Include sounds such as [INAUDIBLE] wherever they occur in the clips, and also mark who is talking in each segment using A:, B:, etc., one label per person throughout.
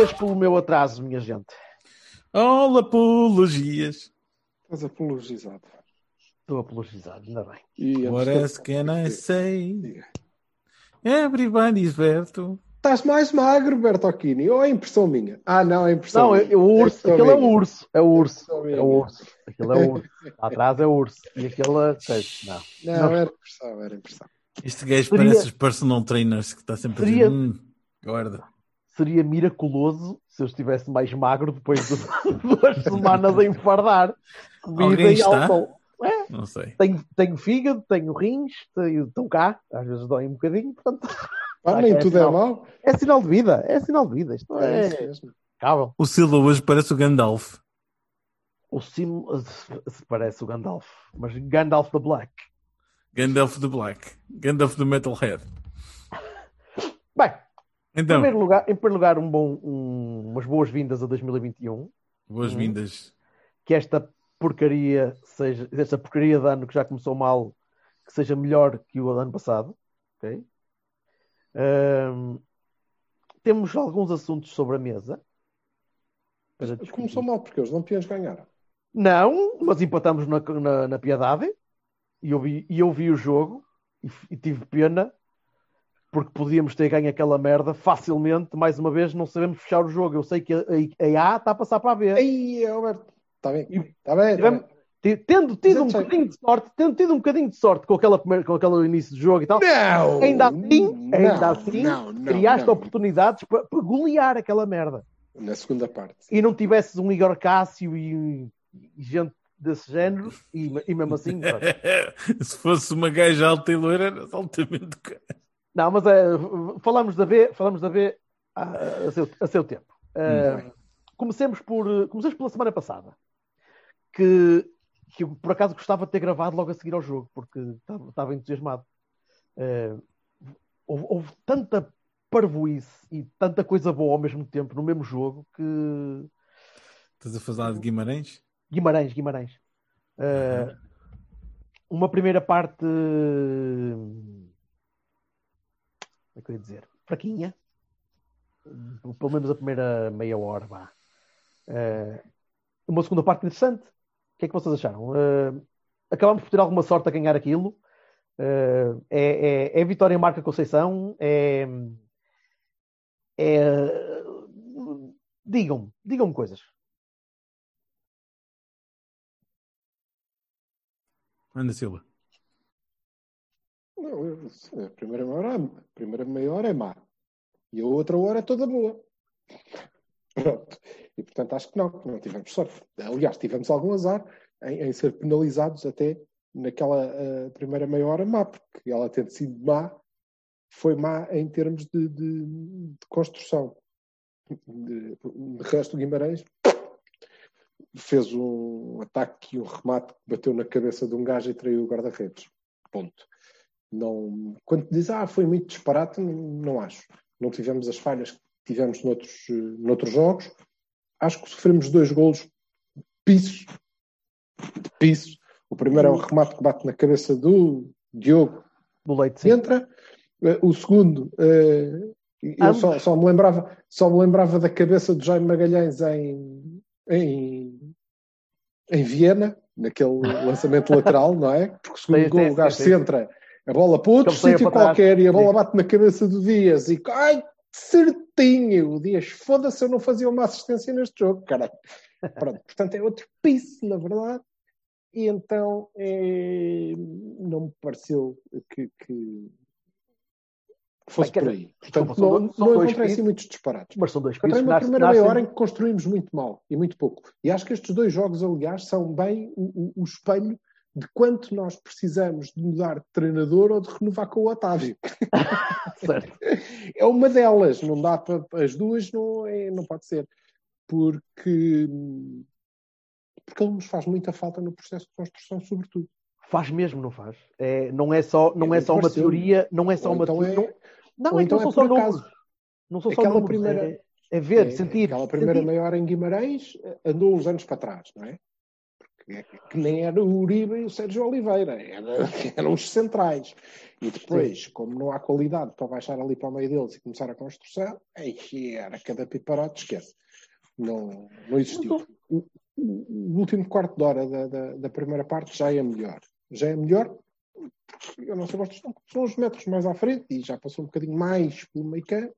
A: Apologias pelo meu atraso, minha gente.
B: Olá, apologias.
C: Estás apologizado.
A: Estou apologizado, ainda bem.
C: E
B: What
C: antes
B: else
C: de-
B: can I say?
C: Diga.
B: Everybody's Berto.
C: Estás mais magro, Bertocchini, ou é impressão minha? Ah, não, é impressão
A: Não,
C: minha.
A: é, é o urso.
C: impressão
A: Aquele é o urso. É o urso.
C: Impressão
A: É o urso. Aquele é o urso. Lá atrás é o urso. E aquele é. Não.
C: Não,
A: Não.
C: era impressão, era impressão.
B: Este gajo
A: Seria-
B: parece os personal trainers que está sempre a dizer.
A: Seria-
B: Hum, guarda.
A: Seria miraculoso se eu estivesse mais magro depois de [LAUGHS] duas semanas a enfardar. Comida
B: Alguém
A: e
B: está?
A: álcool. É,
B: Não sei.
A: tenho, tenho fígado, tenho rins, tenho, estão cá. Às vezes dói um bocadinho. Portanto, [LAUGHS]
C: Ah, nem
A: é
C: tudo é
A: sinal.
C: mau.
A: é sinal de vida. É sinal de vida. Isto
C: É
A: é,
C: isso mesmo.
A: impecável.
B: O Silva hoje parece o Gandalf.
A: O sim se parece o Gandalf, mas Gandalf the Black.
B: Gandalf do Black. Gandalf do Metalhead.
A: Bem, em,
B: Então,
A: primeiro lugar, em primeiro lugar, um bom, um- umas boas-vindas a 2021.
B: boas-vindas.
A: Que esta porcaria seja, esta porcaria de ano que já começou mal, que seja melhor que o ano passado. ok? Ahm, temos alguns assuntos sobre a mesa.
C: Começou mal porque os lampiões ganharam.
A: Não, mas empatamos na, na, na piedade e eu vi, e eu vi o jogo e, e tive pena porque podíamos ter ganho aquela merda facilmente. Mais uma vez, não sabemos fechar o jogo. Eu sei que a, a A está a passar para a B.
C: Ei, Alberto, está bem. Está bem. tá bem.
A: Te- Tendo tido um bocadinho de sorte, tendo tido um bocadinho de sorte com, aquela primeira, com aquele início de jogo e tal,
C: Não!
A: ainda assim,
C: não,
A: ainda assim
C: não, não,
A: criaste oportunidades para, para golear aquela merda.
C: Na segunda parte.
A: E não tivesses um Igor Cássio e, e gente desse género, e, e mesmo assim. [LAUGHS]
B: Se fosse uma gaja alta e loira, era altamente.
A: Não, mas é, falamos da B, falamos da B a, a seu, a seu tempo. Uh, comecemos por comecemos pela semana passada, que, que eu por acaso gostava de ter gravado logo a seguir ao jogo, porque estava, estava entusiasmado. Uh, houve, houve tanta parvoíce e tanta coisa boa ao mesmo tempo no mesmo jogo que
B: Estás a falar de Guimarães?
A: Guimarães, Guimarães. Uh, uma primeira parte. É que eu ia dizer? Fraquinha. Pelo menos a primeira meia hora, vá. Uh, uma segunda parte interessante. O que é que vocês acharam? Uh, acabamos por ter alguma sorte a ganhar aquilo. Uh, é, é, é vitória em marca Conceição. É. é digam-me, digam-me coisas.
B: Anda, Silva.
C: Não, a primeira meia hora, a primeira meia hora é má. E a outra hora é toda boa. Pronto. E portanto acho que não, que não tivemos sorte. Aliás, tivemos algum azar em, em ser penalizados até naquela eh, primeira meia hora má, porque ela tendo sido má, foi má em termos de, de- de construção. De, de resto, Guimarães fez um ataque e um remate que bateu na cabeça de um gajo e traiu o guarda-redes. Ponto. Não, quando diz, ah, foi muito disparate, não, não acho. Não tivemos as falhas que tivemos noutros, eh, noutros jogos. Acho que sofremos dois golos de piso. De piso. O primeiro é um remate que bate na cabeça do Diogo
A: Do leite, sim.
C: entra. Eh, O segundo, eh, eu só, só me lembrava, só me lembrava da cabeça de Jaime Magalhães em, em, em Viena, naquele lançamento lateral, não é? Porque o segundo gol, o gajo
A: sim,
C: se
A: sim.
C: entra, a bola para outro sítio qualquer e a bola bate na cabeça do Dias e ai, certinho! O Dias, foda-se, eu não fazia uma assistência neste jogo, caralho. [LAUGHS] Pronto, portanto é outro piso, na verdade. E então eh, não me pareceu que, que fosse
A: Bem,
C: por aí. Portanto,
A: desculpa,
C: não,
A: são
C: não
A: dois
C: encontrei assim muitos disparates.
A: Mas são dois pisos.
C: uma primeira
A: nascem-
C: meia hora em que construímos muito mal e muito pouco. E acho que estes dois jogos, aliás, são bem o, o- o espelho de quanto nós precisamos de mudar de treinador ou de renovar com o Otávio. [LAUGHS] É uma delas, não dá para as duas, não, é, não pode ser. Porque, porque ele nos faz muita falta no processo de construção, sobretudo.
A: Faz mesmo, não faz? É, não é só, não
C: É
A: é só uma teoria, não é só
C: Ou
A: uma
C: então é-
A: teoria. Não, é que
C: então
A: não
C: é
A: são só números. Não são só
C: Aquela
A: números.
C: primeira-
A: É, é ver,
C: É,
A: sentir.
C: Aquela primeira
A: sentir.
C: meia hora em Guimarães eh, andou uns anos para trás, não é? Que nem era o Uribe e o Sérgio Oliveira, era, [LAUGHS] eram os centrais. E depois, como não há qualidade para baixar ali para o meio deles e começar a construção, aí era cada piparote, esquece. Não, não existiu. O, o- o último quarto de hora da, da, da primeira parte já é melhor. Já é melhor porque a nossa construção são uns metros mais à frente e já passou um bocadinho mais pelo meio campo.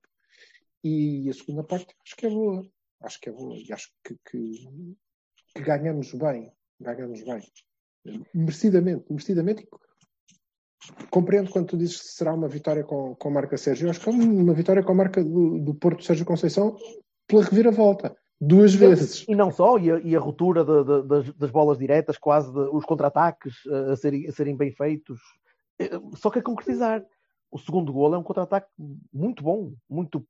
C: E a segunda parte acho que é boa. Acho que é boa. E acho que, que, que ganhamos bem. Ganhamos bem. Merecidamente. Merecidamente. Compreendo quando tu dizes que será uma vitória com, com a marca Sérgio. Eu acho que é uma vitória com a marca do, do Porto Sérgio Conceição pela reviravolta. Duas vezes.
A: E não só, e a, e a ruptura de- de- das, das bolas diretas, quase de- os contra-ataques eh, a, serem, a serem bem feitos. Eh, Só que a concretizar. O segundo gol é um contra-ataque muito bom, muito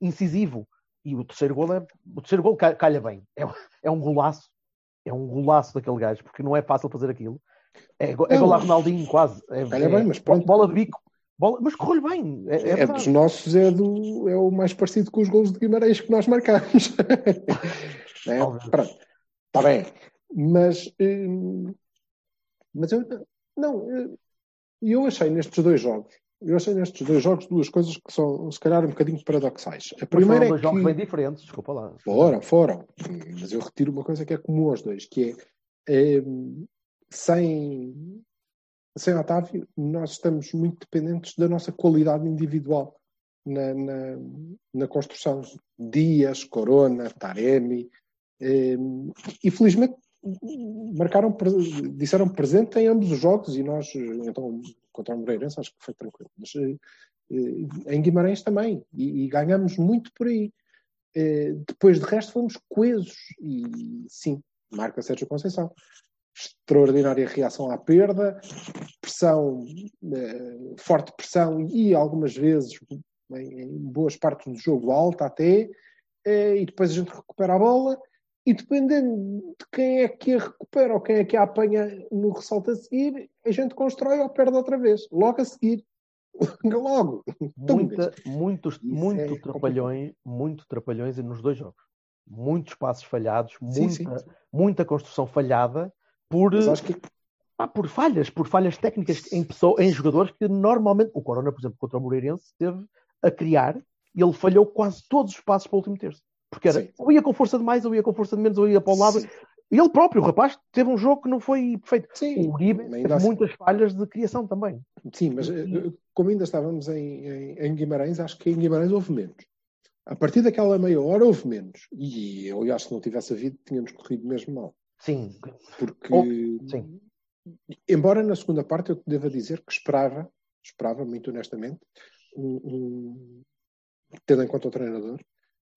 A: incisivo. E o terceiro gol é. O terceiro gol ca- calha bem. É, é um golaço. É um golaço daquele gajo, porque não é fácil fazer aquilo. É, é gol a Ronaldinho, quase. É,
C: Calha
A: é
C: bem, mas pronto.
A: Bola de bico. Bola, mas correu-lhe bem. É, é
C: É, dos nossos, é, do, é o mais parecido com os gols de Guimarães que nós marcamos. [LAUGHS] é,
A: Talvez.
C: pronto, está bem. Mas, hum, mas eu não, eu achei nestes dois jogos, eu achei nestes dois jogos duas coisas que são se calhar um bocadinho paradoxais. A
A: Mas
C: primeira
A: foram
C: é
A: dois jogos
C: que
A: bem diferentes, desculpa lá.
C: foram, foram, mas eu retiro uma coisa que é comum aos dois, que é hum, sem sem Otávio, nós estamos muito dependentes da nossa qualidade individual na, na, na construção. Dias, Corona, Taremi, eh, e felizmente marcaram, disseram presente em ambos os jogos e nós, então, contra o Moreirense, acho que foi tranquilo. Mas eh, eh, em Guimarães também, e, e ganhamos muito por aí. Eh, depois de resto fomos coesos e sim, marca Sérgio Conceição extraordinária reação à perda, pressão, forte pressão e algumas vezes, em, em boas partes do jogo, alta até, e depois a gente recupera a bola, e dependendo de quem é que a recupera ou quem é que a apanha no ressalto a seguir, a gente constrói ou perde outra vez, logo a seguir. [LAUGHS] logo.
A: Muita, muitos,
C: Isso
A: muito
C: é
A: trapalhões, muito trapalhões nos dois jogos. Muitos passos falhados,
C: Sim,
A: muita,
C: sim.
A: muita construção falhada por,
C: que
A: ah, por falhas, por falhas técnicas em, pessoa, em jogadores que normalmente, o Corona, por exemplo, contra o Moreirense, teve a criar e ele falhou quase todos os passos para o último terço. Porque era,
C: Sim.
A: ou ia com força de mais, ou ia com força de menos, ou ia para o lado.
C: Sim.
A: E ele próprio, o rapaz, teve um jogo que não foi perfeito.
C: Sim,
A: O Uribe teve
C: assim.
A: muitas falhas de criação também.
C: Sim, mas eh, como ainda estávamos em, em, em Guimarães, acho que em Guimarães houve menos. A partir daquela meia hora houve menos. E eu acho que se não tivesse havido, tínhamos corrido mesmo mal.
A: Sim,
C: Porque,
A: Oh, sim.
C: embora na segunda parte eu te deva dizer que esperava, esperava muito honestamente, um, um- tendo em conta o treinador,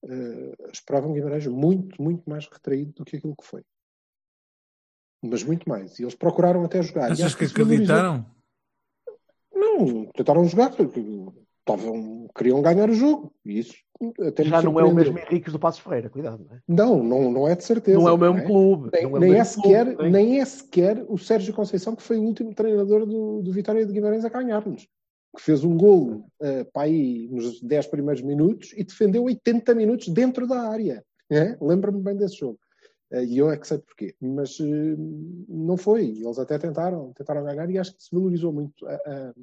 C: eh, esperava um Guimarães muito, muito mais retraído do que aquilo que foi. Mas muito mais. E eles procuraram até jogar.
B: Achas
C: acho
B: que acreditaram?
C: Não, tentaram jogar. Estavam, queriam ganhar o jogo. E isso até
A: já não é o mesmo Henriques do Passos Ferreira, cuidado. Não é,
C: Não, não, não é de certeza.
A: não é o mesmo
C: não é?
A: clube.
C: Nem, é
A: mesmo
C: sequer,
A: clube, nem-
C: nem é sequer o Sérgio Conceição, que foi o último treinador do, do Vitória de Guimarães a ganhar-nos. Que fez um golo uh, para aí nos 10 primeiros minutos e defendeu 80 minutos dentro da área. É? Lembro-me bem desse jogo. Uh, e eu é que sei porquê. Mas uh, não foi. Eles até tentaram, tentaram ganhar e acho que se valorizou muito a- a-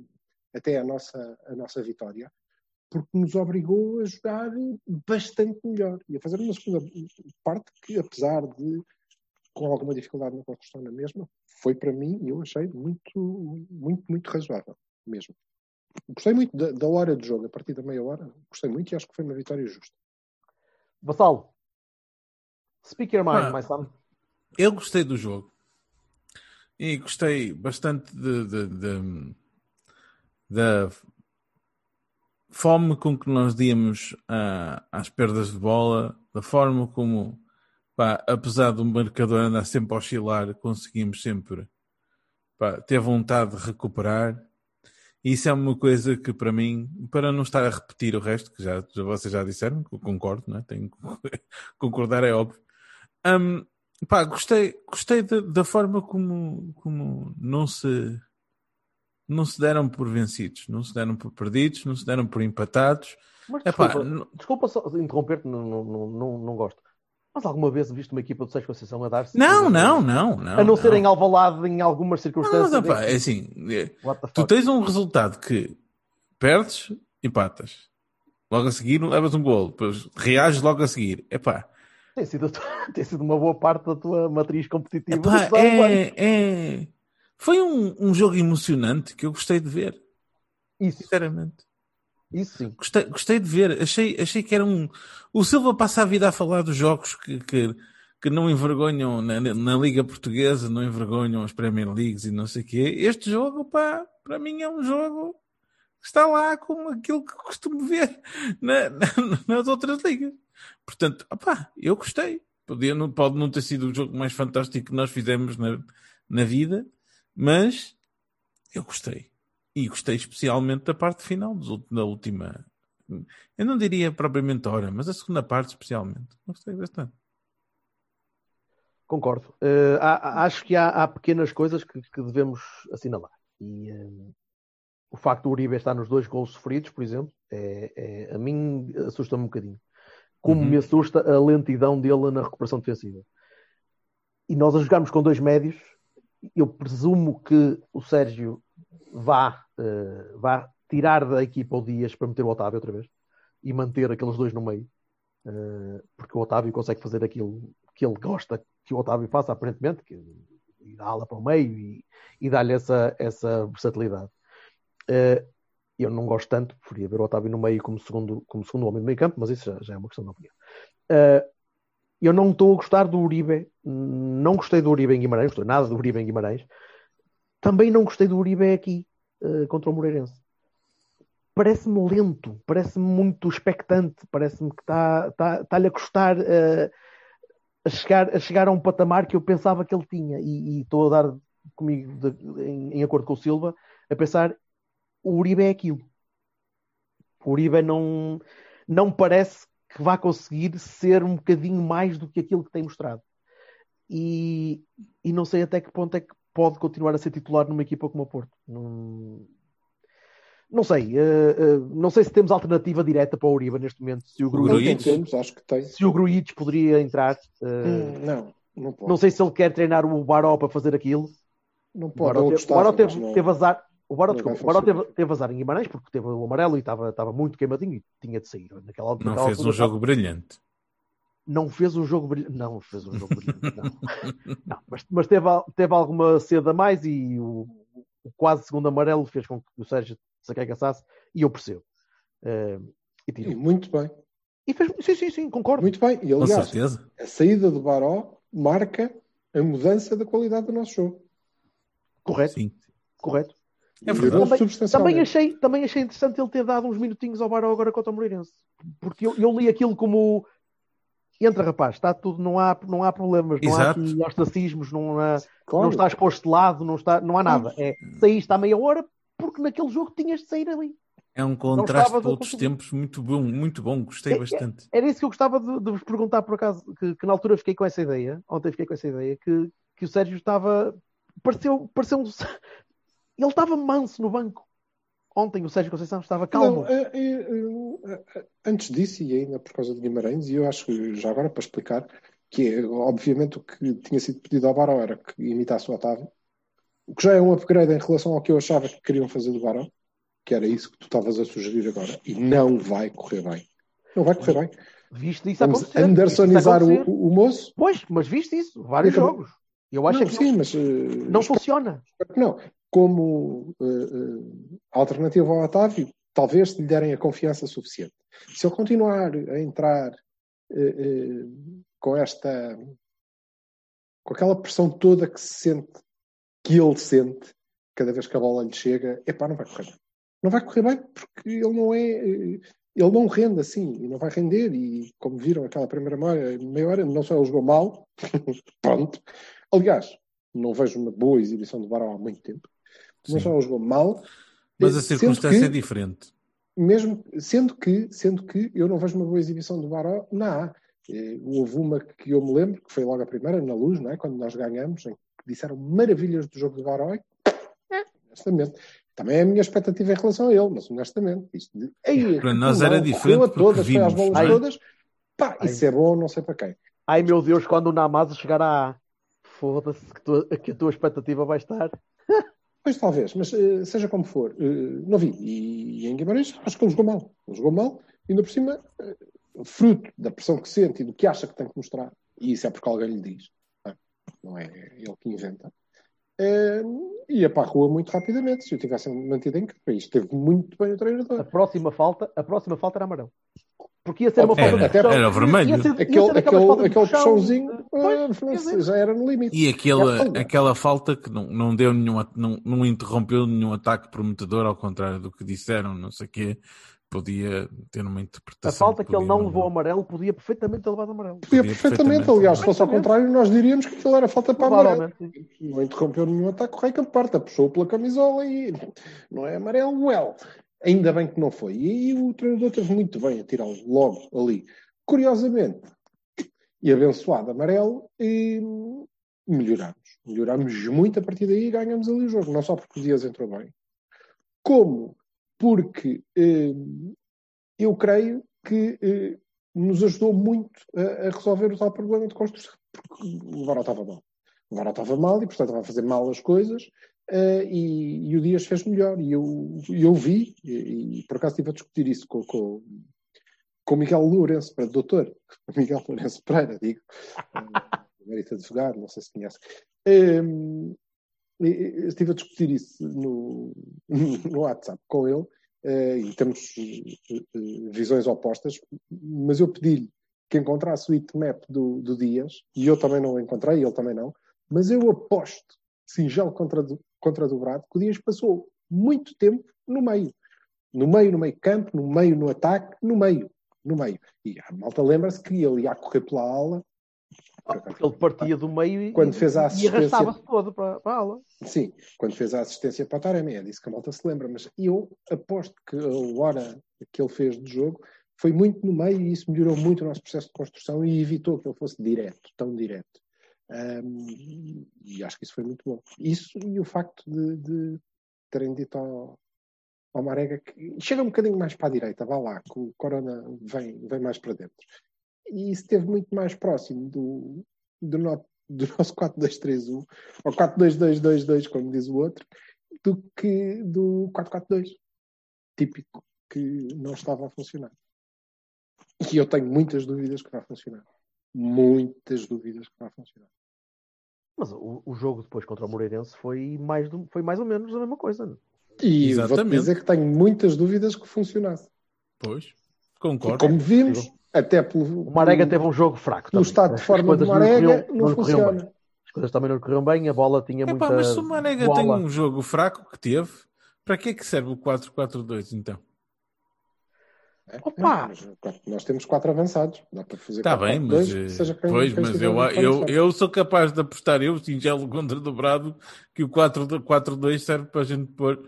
C: até a nossa, a nossa vitória porque nos obrigou a jogar bastante melhor e a fazer uma segunda parte que, apesar de com alguma dificuldade na construção na mesma, foi para mim, eu achei muito, muito, muito razoável mesmo. Gostei muito da, da hora de jogo, a partir da meia hora, gostei muito e acho que foi uma vitória justa.
A: Vassalo, speak your mind,
B: Ah.
A: my son.
B: Eu gostei do jogo. E gostei bastante de, de- de- da fome com que nós íamos ah, às perdas de bola, da forma como, pá, apesar do marcador andar sempre a oscilar, conseguimos sempre pá, ter vontade de recuperar. Isso é uma coisa que para mim, para não estar a repetir o resto, que já, vocês já disseram, que eu concordo, não é? Tenho que [LAUGHS] concordar, é óbvio. Hum, pá, gostei, gostei da, da forma como, como não se não se deram por vencidos, não se deram por perdidos, não se deram por empatados.
A: Mas
B: Epá,
A: desculpa,
B: não-
A: desculpa só interromper-te, não, não, não, não gosto. Mas alguma vez viste uma equipa do Sérgio Conceição a dar-se?
B: Não, não, não, não.
A: A não, ser em Alvalade em algumas
B: Não,
A: circunstâncias.
B: mas, epá,
A: em que-
B: é assim, é, tu tens um resultado que perdes, empatas. Logo a seguir levas um gol, depois reages logo a seguir. Epá,
A: Tem sido, [LAUGHS] tem sido uma boa parte da tua matriz competitiva.
B: epá é, é... Foi um, um jogo emocionante que eu gostei de ver,
A: Isso,
B: sinceramente.
A: Isso sim.
B: Gostei, gostei de ver. Achei, achei que era um. O Silva passa a vida a falar dos jogos que, que, que não envergonham na, na Liga Portuguesa, não envergonham as Premier Leagues e não sei o quê. Este jogo, pá, para mim é um jogo que está lá como aquilo que costumo ver na- na- nas outras ligas. Portanto, opá, eu gostei. Podia, não, pode não ter sido o jogo mais fantástico que nós fizemos na, na vida, mas eu gostei. E gostei especialmente da parte final, da última. Eu não diria propriamente hora, mas a segunda parte especialmente. Gostei bastante.
A: Concordo. Há- há- acho que há, há pequenas coisas que, que devemos assinalar. E eh, o facto do Uribe estar nos dois gols sofridos, por exemplo, é, é- a mim assusta-me um bocadinho. Como
B: Uhum.
A: me assusta a lentidão dele na recuperação defensiva. E nós a jogarmos com dois médios, eu presumo que o Sérgio vá, eh, vá tirar da equipa o Dias para meter o Otávio outra vez e manter aqueles dois no meio. Eh, porque o Otávio consegue fazer aquilo que ele gosta que o Otávio faça, aparentemente, que e dá ala para o meio e, e dá-lhe essa, essa versatilidade. Eh, eu não gosto tanto, preferia ver o Otávio no meio como segundo, como segundo homem do meio campo, mas isso já, já é uma questão de opinião. Eh, eu não estou a gostar do Uribe, não gostei do Uribe em Guimarães, não gostei nada do Uribe em Guimarães, também não gostei do Uribe aqui eh, contra o Moreirense. Parece-me lento, parece-me muito expectante, parece-me que está tá, tá-lhe a custar eh, a, chegar, a chegar a um patamar que eu pensava que ele tinha. E e estou a dar comigo, de- em, em acordo com o Silva, a pensar: o Uribe é aquilo. O Uribe não, não parece que vá conseguir ser um bocadinho mais do que aquilo que tem mostrado. E, e não sei até que ponto é que pode continuar a ser titular numa equipa como o Porto. Não, não sei. eh, eh, não sei se temos alternativa direta para o Uribe neste momento. Se o
C: temos, acho que tem.
A: se o Grujic poderia entrar.
C: Hum, não, não pode.
A: não sei se ele quer treinar o Baró para fazer aquilo.
C: Não
A: O
C: pode.
A: Baró, teve, o Baró
C: mas
A: teve,
C: não-
A: teve azar. O Baró, desculpa, o Baró teve, teve azar em Guimarães porque teve o amarelo e estava, estava muito queimadinho e tinha de sair. Naquela,
B: Não fez um jogo brilhante.
A: Não fez um jogo brilhante. Não fez um jogo brilhante. [LAUGHS] Não. Não, mas, mas teve, teve alguma cedo a mais e o, o quase segundo amarelo fez com que o Sérgio se acagaçasse e eu percebo. Eh, e
C: muito bem,
A: E fez, sim, sim, sim, concordo.
C: muito bem. E
B: Com
C: aliás,
B: certeza.
C: a saída do Baró marca a mudança da qualidade do nosso jogo.
A: Correto,
B: Sim.
A: correto.
B: É.
A: Também, também, achei, também achei interessante ele ter dado uns minutinhos ao Baró agora contra o Moreirense. Porque eu, eu li aquilo como entra, rapaz, está tudo, não há, não há problemas, não
B: Exato.
A: há aqui ostracismos, não, há,
C: Claro.
A: não está exposto de lado, não, está, não há nada. É saíste à meia hora porque naquele jogo tinhas de sair ali.
B: É um contraste para outros tempos muito bom, muito bom. Gostei
A: É- é-
B: bastante.
A: Era isso que eu gostava de, de vos perguntar por acaso, que, que na altura fiquei com essa ideia, ontem fiquei com essa ideia, que, que o Sérgio estava. Pareceu, pareceu um- [LAUGHS] Ele estava manso no banco. Ontem o Sérgio Conceição estava calmo.
C: Não, eh, eh, eh, antes disso, e ainda por causa de Guimarães, e eu acho que já agora para explicar, que é, obviamente o que tinha sido pedido ao Baró era que imitasse o Otávio, o que já é um upgrade em relação ao que eu achava que queriam fazer do Baró, que era isso que tu estavas a sugerir agora, e não vai correr bem. Não vai correr bem.
A: Viste isso
C: Vamos
A: acontecer.
C: Andersonizar
A: isso
C: o,
A: acontecer.
C: o, o moço.
A: Pois, mas viste isso, vários
C: Não,
A: jogos. Eu acho
C: não,
A: que
C: sim, mas
A: não funciona.
C: não. Como eh, eh, alternativa ao Otávio, talvez se lhe derem a confiança suficiente. Se ele continuar a entrar eh, com esta com aquela pressão toda que se sente, que ele sente, cada vez que a bola lhe chega, epá, não vai correr bem. Não vai correr bem porque ele não é. Ele não rende assim, e não vai render, e como viram aquela primeira meia, meia hora, não só ele jogou mal, [LAUGHS] pronto. Aliás, não vejo uma boa exibição do Baró há muito tempo. Não
B: Sim.
C: só não jogou mal,
B: Mas a
C: sendo
B: circunstância
C: que-
B: é diferente.
C: mesmo sendo que, sendo que eu não vejo uma boa exibição do Baró na A. Eh, Houve uma que eu me lembro, que foi logo a primeira, na luz, não é? quando nós ganhamos, em que disseram maravilhas do jogo do Baró. e, Honestamente. Também é a minha expectativa em relação a ele, mas honestamente, isto de, Ei,
B: Para nós era diferente
C: a
B: porque
C: todas, foi às
B: vimos.
C: bolas todas. Pá,
A: Ai.
C: isso é bom, não sei para quem.
A: Ai meu Deus, quando o Namaz chegar à A, foda-se que, tu- que a tua expectativa vai estar.
C: Pois talvez, mas eh, seja como for, eh, não vi. E, em Guimarães acho que ele jogou mal. Ele jogou mal, e ainda por cima, eh, fruto da pressão que sente e do que acha que tem que mostrar, e isso é porque alguém lhe diz, não é, não é ele que inventa, ia para a rua muito rapidamente se eu tivesse mantido em campo. Isto teve muito bem o
A: A
C: treinador.
A: próxima falta, a próxima falta era amarelo. Porque ia ser uma
C: Era,
A: falta de puxão.
B: era vermelho.
A: Ia ser- ia ser
C: Aquele, aquele, puxãozinho
A: dizer,
C: já era no limite.
B: E aquela,
C: É,
B: aquela falta que não, não deu nenhum, não, não interrompeu nenhum ataque prometedor, ao contrário do que disseram, não sei o quê, podia ter uma
A: A
B: interpretação.
A: falta que ele
B: podia
A: não levou amarelo podia perfeitamente ter levado amarelo.
C: Podia
B: Podia
C: perfeitamente,
B: perfeitamente.
C: aliás, se fosse ao contrário, nós diríamos que aquilo era falta para amarelo. Não interrompeu nenhum ataque, o Rei Camparta puxou pela camisola e não é amarelo, well. Ainda bem que não foi. E aí o treinador teve muito bem a tirá-lo logo ali. Curiosamente, e abençoado amarelo, e melhoramos. Melhoramos muito a partir daí e ganhamos ali o jogo. Não só porque o Dias entrou bem, como porque eh, eu creio que eh, nos ajudou muito a, a resolver o tal problema de construção. Porque o VAR estava mal. O VAR estava mal e, portanto, estava a fazer mal as coisas. eh, e, e o Dias fez melhor. E eu, eu vi, e, e por acaso estive a discutir isso com, com, com o Miguel Lourenço, para doutor, [LAUGHS] Miguel Lourenço Pereira, digo, [LAUGHS] eh, mérito advogado, não sei se conhece. Em, estive a discutir isso no, [LAUGHS] no WhatsApp com ele e temos eh, eh, visões opostas, mas eu pedi-lhe que encontrasse o heatmap do, do Dias e eu também não o encontrei, ele também não, mas eu aposto, singelo contra, contra dobrado, que o Dias passou muito tempo no meio. No meio, no meio campo, no meio no ataque, no meio, no meio. E a malta lembra-se que ele ia correr pela ala.
A: Porque ele partia do meio e,
C: Quando fez a
A: e
C: assistência-
A: arrastava-se todo para, para a ala.
C: Sim, quando fez a assistência para o Taremi, é disso que a malta se lembra, mas eu aposto que a hora que ele fez de jogo foi muito no meio e isso melhorou muito o nosso processo de construção e evitou que ele fosse direto, tão direto. Ahm, e acho que isso foi muito bom. Isso e o facto de, de terem dito ao, ao Marega que chega um bocadinho mais para a direita, vá lá, que o Corona vem, vem mais para dentro. E isso esteve muito mais próximo do, do, no- do nosso 4-2-3-1, ou 4-2-2-2-2, como diz o outro, do que do 4-4-2, típico, que não estava a funcionar. E eu tenho muitas dúvidas que vai funcionar. Muitas dúvidas que vai funcionar.
A: Mas o, o jogo depois contra o Moreirense foi mais, do- foi mais ou menos a mesma coisa. não?
C: E vou-te
B: Exatamente.
C: dizer que tenho muitas dúvidas que funcionasse.
B: Pois,
C: E
B: concordo.
C: como vimos, até pelo,
A: O Marega
C: pelo-
A: teve um jogo fraco.
C: pelo
A: também.
C: estado de forma
A: coisas
C: do
A: não
C: Marega,
A: corriam-
C: não
A: corriam
C: funciona.
A: bem. As coisas também não lhe corriam bem, a bola tinha
B: Epá,
A: muita.
B: mas se o Marega
A: bola.
B: tem um jogo fraco que teve, para que é que serve o 4-4-2 então?
C: É,
A: Opa!
C: nós temos quatro avançados. Dá para fazer
B: Está bem, mas,
C: dois,
B: eh,
C: seja quem-
B: pois,
C: quem
B: mas eu, eu, eu sou capaz de apostar, eu, singelo contra dobrado, que o 4-2 serve para a gente pôr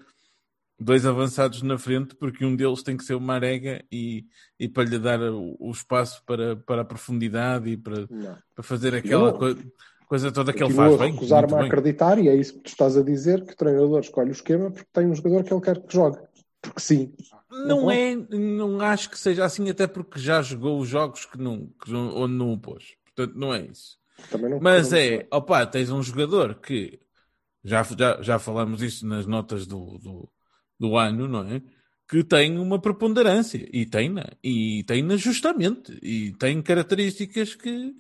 B: dois avançados na frente, porque um deles tem que ser o Marega e, e para lhe dar o, o espaço para, para a profundidade e para,
C: Não.
B: para fazer aquela coi- coisa toda que ele faz bem.
C: recusar-me a acreditar, e é isso que tu estás a dizer, que o treinador escolhe o esquema porque tem um jogador que ele quer que jogue. Porque sim.
B: Não
C: Não
B: é, não acho que seja assim, até porque já jogou os jogos que não, que não- onde não o pôs. Portanto, não é isso.
C: Não
B: Mas é, opá, tens um jogador que já, já, já falamos isso nas notas do, do, do ano, não é? Que tem uma preponderância e tem-na, e tem-na justamente, e tem características que,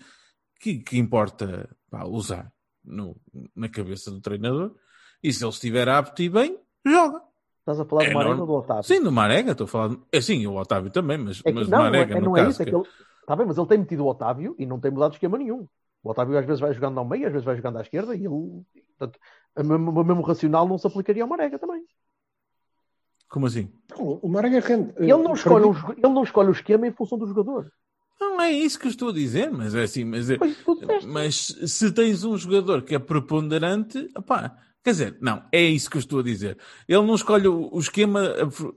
B: que, que importa pá, usar no, na cabeça do treinador. E se ele estiver apto e bem, joga.
A: Estás a falar
B: É
A: do Marega ou do Otávio?
B: Sim, do Marega, estou a falar. É sim, o Otávio também, mas,
A: É que-
B: mas
A: não,
B: Marega,
A: é,
B: no
A: não é isso. É
B: que-
A: que ele, tá bem, mas ele tem metido o Otávio e não tem mudado esquema nenhum. O Otávio às vezes vai jogando ao meio, às vezes vai jogando à esquerda e ele. Portanto, o mesmo, o mesmo racional não se aplicaria ao Marega também.
B: Como assim?
C: Não, o Marega rende.
A: Ele não,
C: Eh,
A: escolhe
C: mim-
A: jogo- ele não escolhe o esquema em função do jogador.
B: Não é isso que eu estou a dizer, mas é assim, mas, é, mas se tens um jogador que é preponderante, opá, quer dizer, não, é isso que eu estou a dizer. Ele não escolhe o, o esquema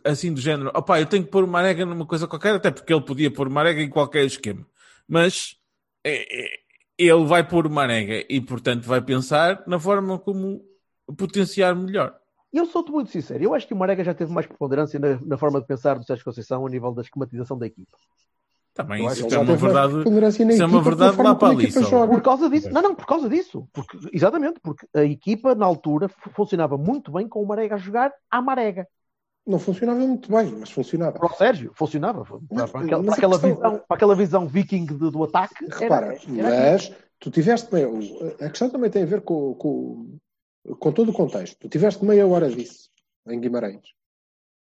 B: assim do género, opá, eu tenho que pôr o Marega numa coisa qualquer, até porque ele podia pôr o Marega em qualquer esquema. Mas é, é, ele vai pôr o Marega e, portanto, vai pensar na forma como potenciar melhor.
A: E eu sou-te muito sincero, eu acho que o Marega já teve mais preponderância na, na forma de pensar do Sérgio Conceição a nível da esquematização da equipa.
B: Também
A: Eu
B: isso é uma verdade. isso é uma verdade lá para ali.
A: Por causa disso, não, não, por causa disso. Porque, exatamente, porque a equipa na altura funcionava muito bem com o Marega a jogar à Marega.
C: Não funcionava muito bem, mas funcionava.
A: Para o Sérgio, funcionava. Para,
C: Mas-
A: para aquela, para aquela
C: questão-
A: visão, para aquela visão viking de- do ataque. era-
C: Repara,
A: era-
C: mas tu tiveste meia, a questão também tem a ver com, com, com todo o contexto. Tu tiveste meia hora disso em Guimarães,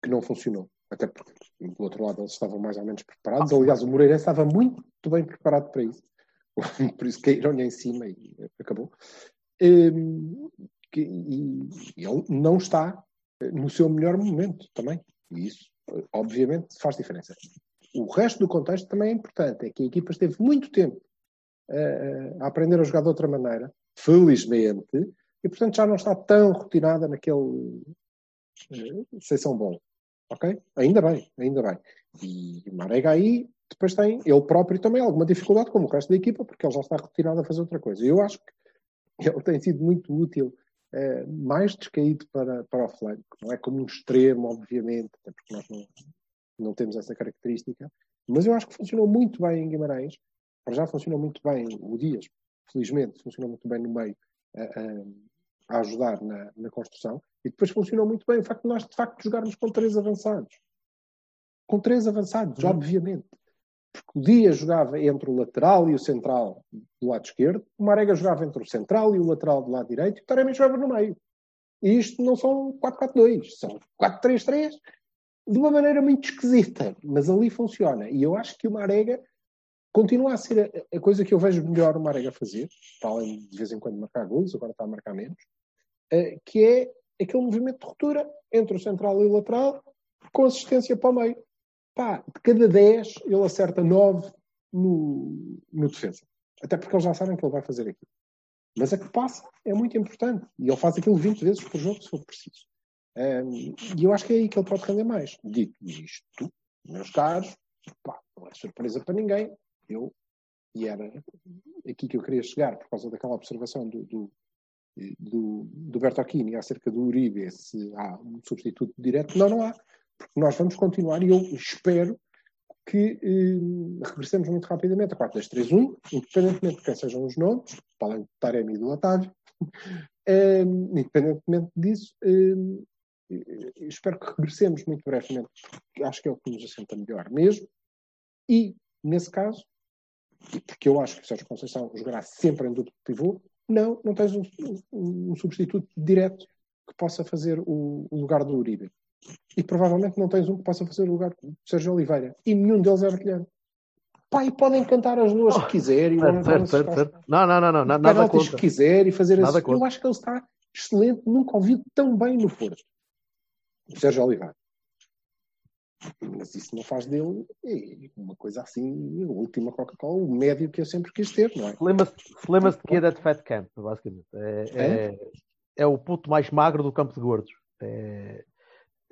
C: que não funcionou. Até porque do outro lado eles estavam mais ou menos preparados. Aliás, o Moreira estava muito bem preparado para isso. [LAUGHS] Por isso caíram-lhe em cima e acabou. Hum, E, ele não está no seu melhor momento também. E isso, obviamente, faz diferença. O resto do contexto também é importante. É que a equipa esteve muito tempo eh, a aprender a jogar de outra maneira, felizmente, e portanto já não está tão rotinada naquele uh, sessão bom. Ok? Ainda bem, ainda bem. E o Marega aí depois tem ele próprio também alguma dificuldade, como o resto da equipa, porque ele já está rotinado a fazer outra coisa. Eu acho que [LAUGHS] ele tem sido muito útil, eh, mais descaído para, para o flanco. Não é como um extremo, obviamente, até porque nós não, não temos essa característica, mas eu acho que funcionou muito bem em Guimarães. Já funcionou muito bem o Dias, felizmente, funcionou muito bem no meio a, a- a ajudar na, na construção. E depois funcionou muito bem o facto de nós, de facto, jogarmos com três avançados. Com três avançados,
A: Uhum.
C: obviamente. Porque o Dias jogava entre o lateral e o central do lado esquerdo, o Marega jogava entre o central e o lateral do lado direito, e o Taremi jogava no meio. E isto não são 4-4-2, são 4-3-3, de uma maneira muito esquisita, mas ali funciona. E eu acho que o Marega continua a ser a, a coisa que eu vejo melhor o Marega fazer, para além de, vez em quando marcar gols, agora está a marcar menos, eh, que é aquele movimento de ruptura entre o central e o lateral, com assistência para o meio. Pá, de cada 10 ele acerta 9 no, no defesa. Até porque eles já sabem que ele vai fazer aquilo. Mas a que passa é muito importante. E ele faz aquilo 20 vezes por jogo, se for preciso. Um, e eu acho que é aí que ele pode render mais. Dito isto, meus caros, pá, não é surpresa para ninguém. Eu, e era aqui que eu queria chegar, por causa daquela observação do, do, do, do Bertocchini acerca do Uribe, se há um substituto direto. Não, não há. Porque nós vamos continuar e eu espero que eh, regressemos muito rapidamente a 4-2-3-1, independentemente de quem sejam os nomes, para além do Taremi e do Otávio, eh, [LAUGHS] independentemente disso, eh, espero que regressemos muito brevemente, porque acho que é o que nos assenta melhor mesmo. E, nesse caso, porque eu acho que o Sérgio Conceição jogará sempre em duplo pivô, não, não tens um, um- um substituto direto que possa fazer o, o lugar do Uribe. E provavelmente não tens um que possa fazer o lugar do Sérgio Oliveira. E nenhum deles é brilhante. Pá, e podem cantar as duas que quiserem.
A: Certo, certo, certo, certo. Não, não, não, não, na- nada contra.
C: que quiser e fazer
A: Nada
C: assim.
A: contra.
C: Eu acho que ele está excelente. Nunca ouvi tão bem no Porto. O Sérgio Oliveira. Mas isso não faz dele eh, uma coisa assim, a última Coca-Cola, o médio que eu sempre quis ter, não é?
A: Lembra-se lembra de que é Fat Camp, basicamente. É, é, é o puto mais magro do campo de gordos. É,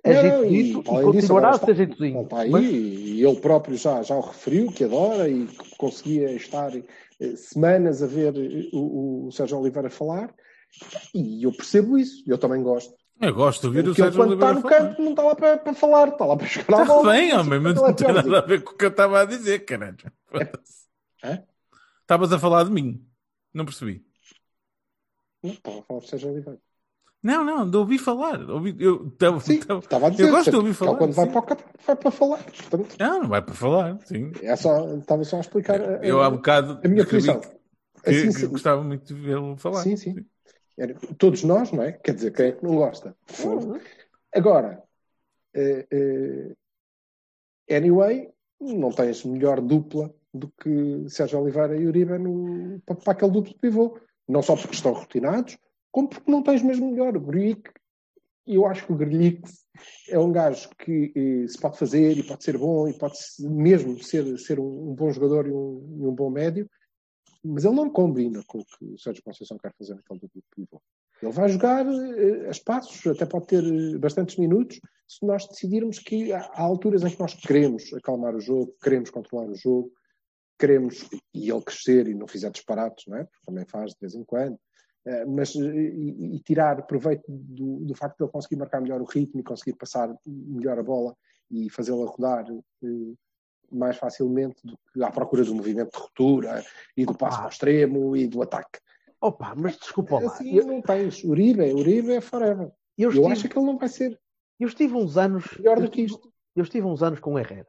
A: é
C: Não, e,
A: e, continuará a ser.
C: Não está aí,
A: Mas-
C: e ele próprio já, já o referiu, que adora e que conseguia estar eh, semanas a ver eh, o, o Sérgio Oliveira falar, e eu percebo isso, eu também gosto.
B: Eu gosto de ouvir o
C: Porque ele,
B: Sérgio
C: quando está no
B: falar.
C: campo, não está lá para, para falar, está lá para jogar
B: Está bem, homem, mas
C: é
B: não tem nada a ver com o que eu estava a dizer, caralho.
C: Hã? [LAUGHS]
B: Estavas a falar de mim. Não percebi.
C: Não, estava a falar do Sérgio Oliveira.
B: Não, não, de ouvir falar. Ouvi, eu, tava-
C: Sim,
B: tava-
C: estava a dizer.
B: eu gosto de ouvir falar.
C: quando vai
B: sim.
C: para o campo, vai para falar. Portanto,
B: Não, não vai para falar, sim.
C: é só, estava só a explicar a,
B: Eu há bocado
C: a minha posição. Assim, sim.
B: gostava muito de vê-lo falar.
C: Sim, sim. Era- todos nós, não é? Quer dizer, quem é que não gosta?
A: Uhum.
C: Agora, eh, eh, anyway, não tens melhor dupla do que Sérgio Oliveira e Uribe no, para, para aquele duplo pivô. Não só porque estão rotinados, como porque não tens mesmo melhor. O Gruic eu acho que o Grelhic é um gajo que eh, se pode fazer e pode ser bom e pode mesmo ser, ser um, um bom jogador e um, e um bom médio, mas ele não combina com o que o Sérgio Conceição quer fazer naquele duplo pivô. Ele vai jogar eh, a espaços, até pode ter eh, bastantes minutos, se nós decidirmos que há, alturas em que nós queremos acalmar o jogo, queremos controlar o jogo, queremos, e ele crescer e não fizer disparates, não é? Porque também faz de vez em quando, eh, mas e, e tirar proveito do, do facto de ele conseguir marcar melhor o ritmo e conseguir passar melhor a bola e fazê-la rodar mais facilmente do que à procura do movimento de ruptura e do passo
A: Ah.
C: ao extremo e do ataque.
A: Opa, mas desculpa lá.
C: Assim
A: Eu,
C: não tens. Uribe, Uribe é forever.
A: eu
C: Eu
A: estive,
C: acho que ele não vai ser
A: eu estive uns anos.
C: melhor
A: eu
C: do que isto.
A: eu estive uns anos com o Herrera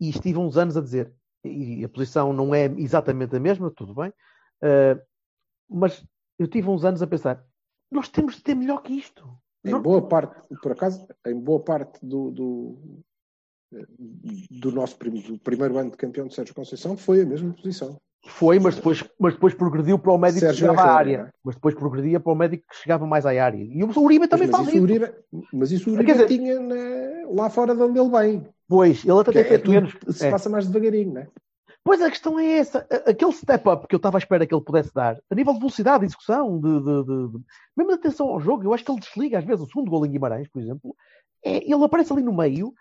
A: e estive uns anos a dizer, e a posição não é exatamente a mesma, tudo bem, eh, mas eu tive uns anos a pensar, nós temos de ter melhor que isto.
C: Em
A: Não-
C: boa parte, por acaso, em boa parte do, do, do nosso do primeiro ano de campeão de Sérgio Conceição foi a mesma posição.
A: Foi, mas depois, mas depois progrediu para o médico
C: Sérgio
A: que chegava à área.
C: é?
A: Mas depois progredia para o médico que chegava mais à área. E o Uribe também
C: mas,
A: faz
C: isso Uribe, mas isso o Uribe
A: dizer-
C: tinha na- lá fora de onde ele vem.
A: Pois, ele até
C: Que
A: tem
C: é,
A: feito menos.
C: se
A: é.
C: passa mais devagarinho, não é?
A: Pois a questão é essa. Aquele step-up que eu estava à espera que ele pudesse dar, a nível de velocidade, de execução, de- de- de- mesmo de atenção ao jogo, eu acho que ele desliga às vezes o segundo gol em Guimarães, por exemplo. É, ele aparece ali no meio,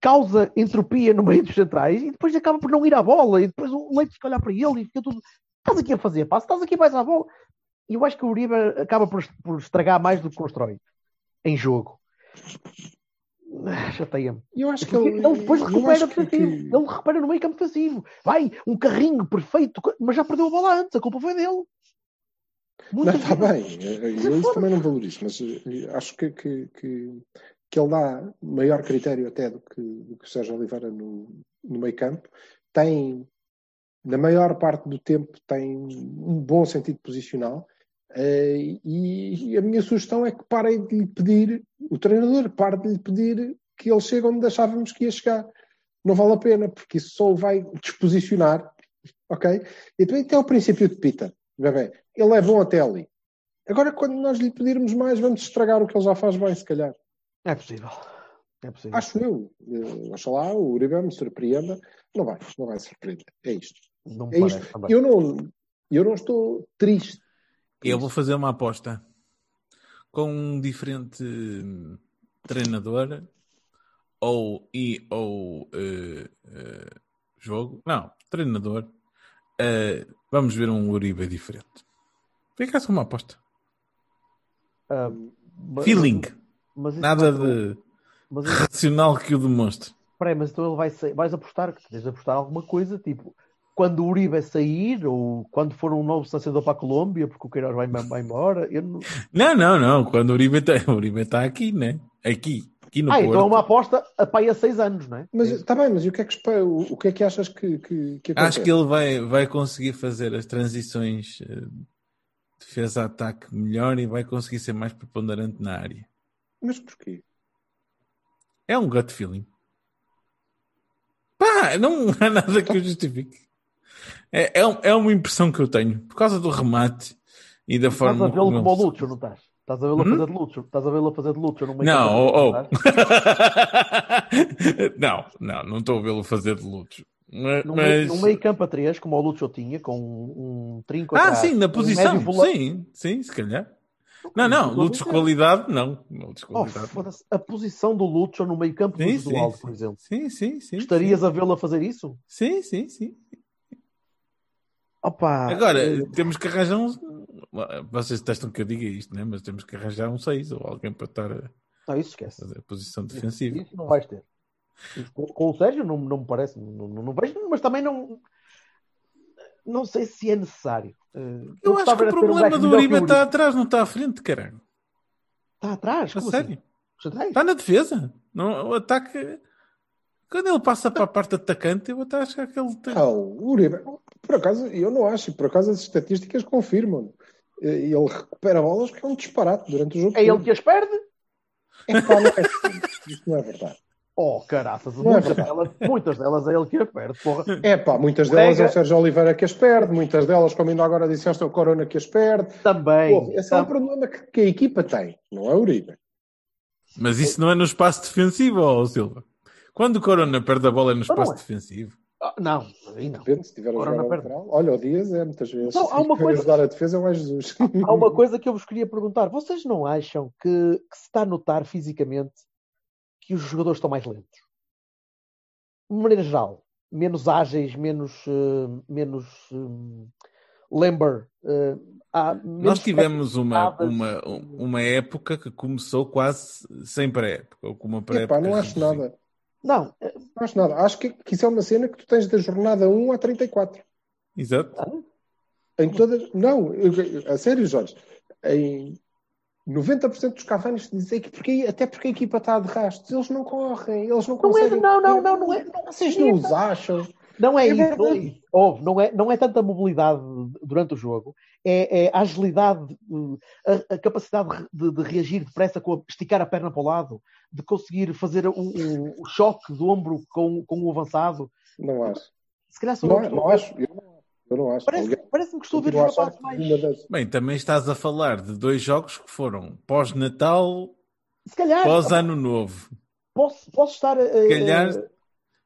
A: causa entropia no meio dos centrais e depois acaba por não ir à bola. E depois o Leite fica a olhar para ele e fica tudo. Estás aqui a fazer passo, estás aqui mais à bola. E eu acho que o Uribe acaba por, por estragar mais do que constrói em jogo. Chateia-me.
C: E eu acho que ele,
A: ele depois recupera
C: que-
A: defensivo. Ele recupera no meio campo defensivo. Vai, um carrinho perfeito, mas já perdeu a bola antes. A culpa foi dele.
C: Não,
A: Muitas
C: está bem, eu eu isso também não valorizo, mas eh, acho que, que, que, que ele dá maior critério até do que, do que o Sérgio Oliveira no, no meio campo. Tem, na maior parte do tempo, tem um bom sentido posicional. eh, e, e a minha sugestão é que parem de lhe pedir, o treinador pare de lhe pedir que ele chegue onde achávamos que ia chegar. Não vale a pena, porque isso só o vai disposicionar, ok? E também tem o princípio de Peter, bebê. Ele é bom até ali. Agora, quando nós lhe pedirmos mais, vamos estragar o que ele já faz bem, se calhar.
A: É possível. É possível.
C: Acho eu. Eh, Oxalá o Uribe me surpreenda. Não vai, não vai surpreender. É isto.
A: Não
C: É
A: parece
C: isto. Eu não, eu não estou triste.
B: Eu vou fazer uma aposta com um diferente treinador ou e ou eh, eh, jogo. Não, treinador. Eh, vamos ver um Uribe diferente. Fica só uma aposta.
A: Ah, mas-
B: Feeling. Nada de
A: Mas
B: racional que o demonstre.
A: Espera aí, mas então ele vai sair. Vais apostar, que tens de apostar alguma coisa, tipo, quando o Uribe sair, ou quando for um novo selecionador para a Colômbia, porque o Queiroz vai, vai embora. Eu não...
B: Não, não, não. Quando o Uribe está Uribe tá aqui, né? Aqui. Aqui no
A: Ah,
B: Porto.
A: então é uma aposta a pai há seis anos, não é?
C: Mas está bem, mas e o que é que, o, que, é que achas que, que, que
B: Acho que ele vai, vai conseguir fazer as transições eh, defesa-ataque melhor e vai conseguir ser mais preponderante na área.
C: Mas porquê?
B: É um gut feeling. Pá, não [LAUGHS] há nada que eu justifique. É, é, um- é uma impressão que eu tenho. Por causa do remate e da
A: Estás
B: forma
A: a vê-lo
B: como
A: como o Lucho, não estás? Estás a vê-lo a
B: Hum?
A: fazer de Lucho. Estás a vê-lo a fazer de Lucho no meio
B: Não, oh, oh. [LAUGHS]
A: não estás?
B: não, não, estou a vê-lo fazer de luto. Mas,
A: No meio,
B: mas-
A: no meio campo a três, como o Lucho tinha, com um, um trinco
B: Ah,
A: atrás,
B: sim, na
A: um
B: posição.
A: vola-
B: Sim, sim, se calhar. Não, não, lutos de qualidade, não. Lutos de
A: Oh,
B: qualidade.
A: foda-se. a posição do Lucho no meio campo do
B: Sim,
A: Jesualdo,
B: sim,
A: por exemplo.
B: Sim, sim, sim.
A: Estarias
B: sim.
A: a vê-lo a fazer isso?
B: Sim, sim, sim.
A: Opa,
B: Agora,
A: eh,
B: temos que arranjar um. Vocês testam que eu diga isto, né? mas temos que arranjar um 6 ou alguém para estar a
A: não, isso esquece.
B: a posição defensiva.
A: Isso não vais ter. Isso com, com o Sérgio não, não me parece, não, não, não vejo, mas também não. Não sei se é necessário. Eh,
B: Eu acho
A: gostava
B: que o
A: um
B: problema do Uribe está atrás, não está à frente, caralho.
A: Está atrás?
B: A sério.
A: assim?
B: Está na defesa. Não, o ataque. Quando ele passa para a parte atacante, eu até acho que aquele. tem-
C: Ah, o Uribe, por acaso, eu não acho, por acaso as estatísticas confirmam. Eh, Ele recupera bolas que é um disparate durante o jogo.
A: É ele
C: todo.
A: que as perde?
C: Epá, não é assim. Isso não é verdade.
A: Oh, caraças,
C: é
A: muitas, delas, muitas delas é ele que as perde, porra.
C: É pá, muitas delas é o. Sérgio Oliveira que as perde, muitas delas, como ainda agora disseste, é o Corona que as perde.
A: Também.
C: Pô, esse é um
A: Tam-
C: problema que, que a equipa tem, não é o Uribe.
B: Mas isso não é no espaço defensivo, ó Silva. Quando o Corona perde a bola é no
A: Não, não
B: espaço
A: é.
B: defensivo.
A: Ah, Não, aí não.
C: Depende, se tiver a
A: Ora,
C: jogar lateral. Olha, o Dias é muitas vezes.
A: Não, há uma coisa-
C: ajudar a defesa é o mais Jesus.
A: Há uma coisa que eu vos queria perguntar. Vocês não acham que, que se está a notar fisicamente que os jogadores estão mais lentos? De maneira geral. Menos ágeis, menos, eh, menos eh, lember. eh, menos
B: Nós tivemos uma, uma, uma época que começou quase sem pré-época, ou com uma pré-época.
C: não acho
B: reduzida.
C: nada.
A: Não, eh,
C: Não acho nada. Acho que, que isso é uma cena que tu tens da jornada 1 à 34.
B: Exato.
C: Em todas. Não, eu- a sério, Jorge. Em 90% dos Cavanis dizem que porque, até porque a equipa está de rastros. Eles não correm, eles não
A: Não é-
C: conseguem.
A: não, não, não, não é- não é-
C: Vocês não os acham.
A: Não é,
C: É
A: isso, não é. Ouve, não, é, não é tanta mobilidade durante o jogo, é, é a agilidade, eh, a, a capacidade de, de reagir depressa, com a, esticar a perna para o lado, de conseguir fazer o, o- o choque do ombro com, com o avançado.
C: Não acho.
A: Se calhar sou
C: Não,
A: estou
C: não acho. Eu não, eu não acho.
A: Parece, parece-me que estou a ver os rapazes mais.
B: Bem, também estás a falar de dois jogos que foram pós-Natal,
A: Se calhar,
B: pós-Ano Novo.
A: posso, posso estar
B: Se calhar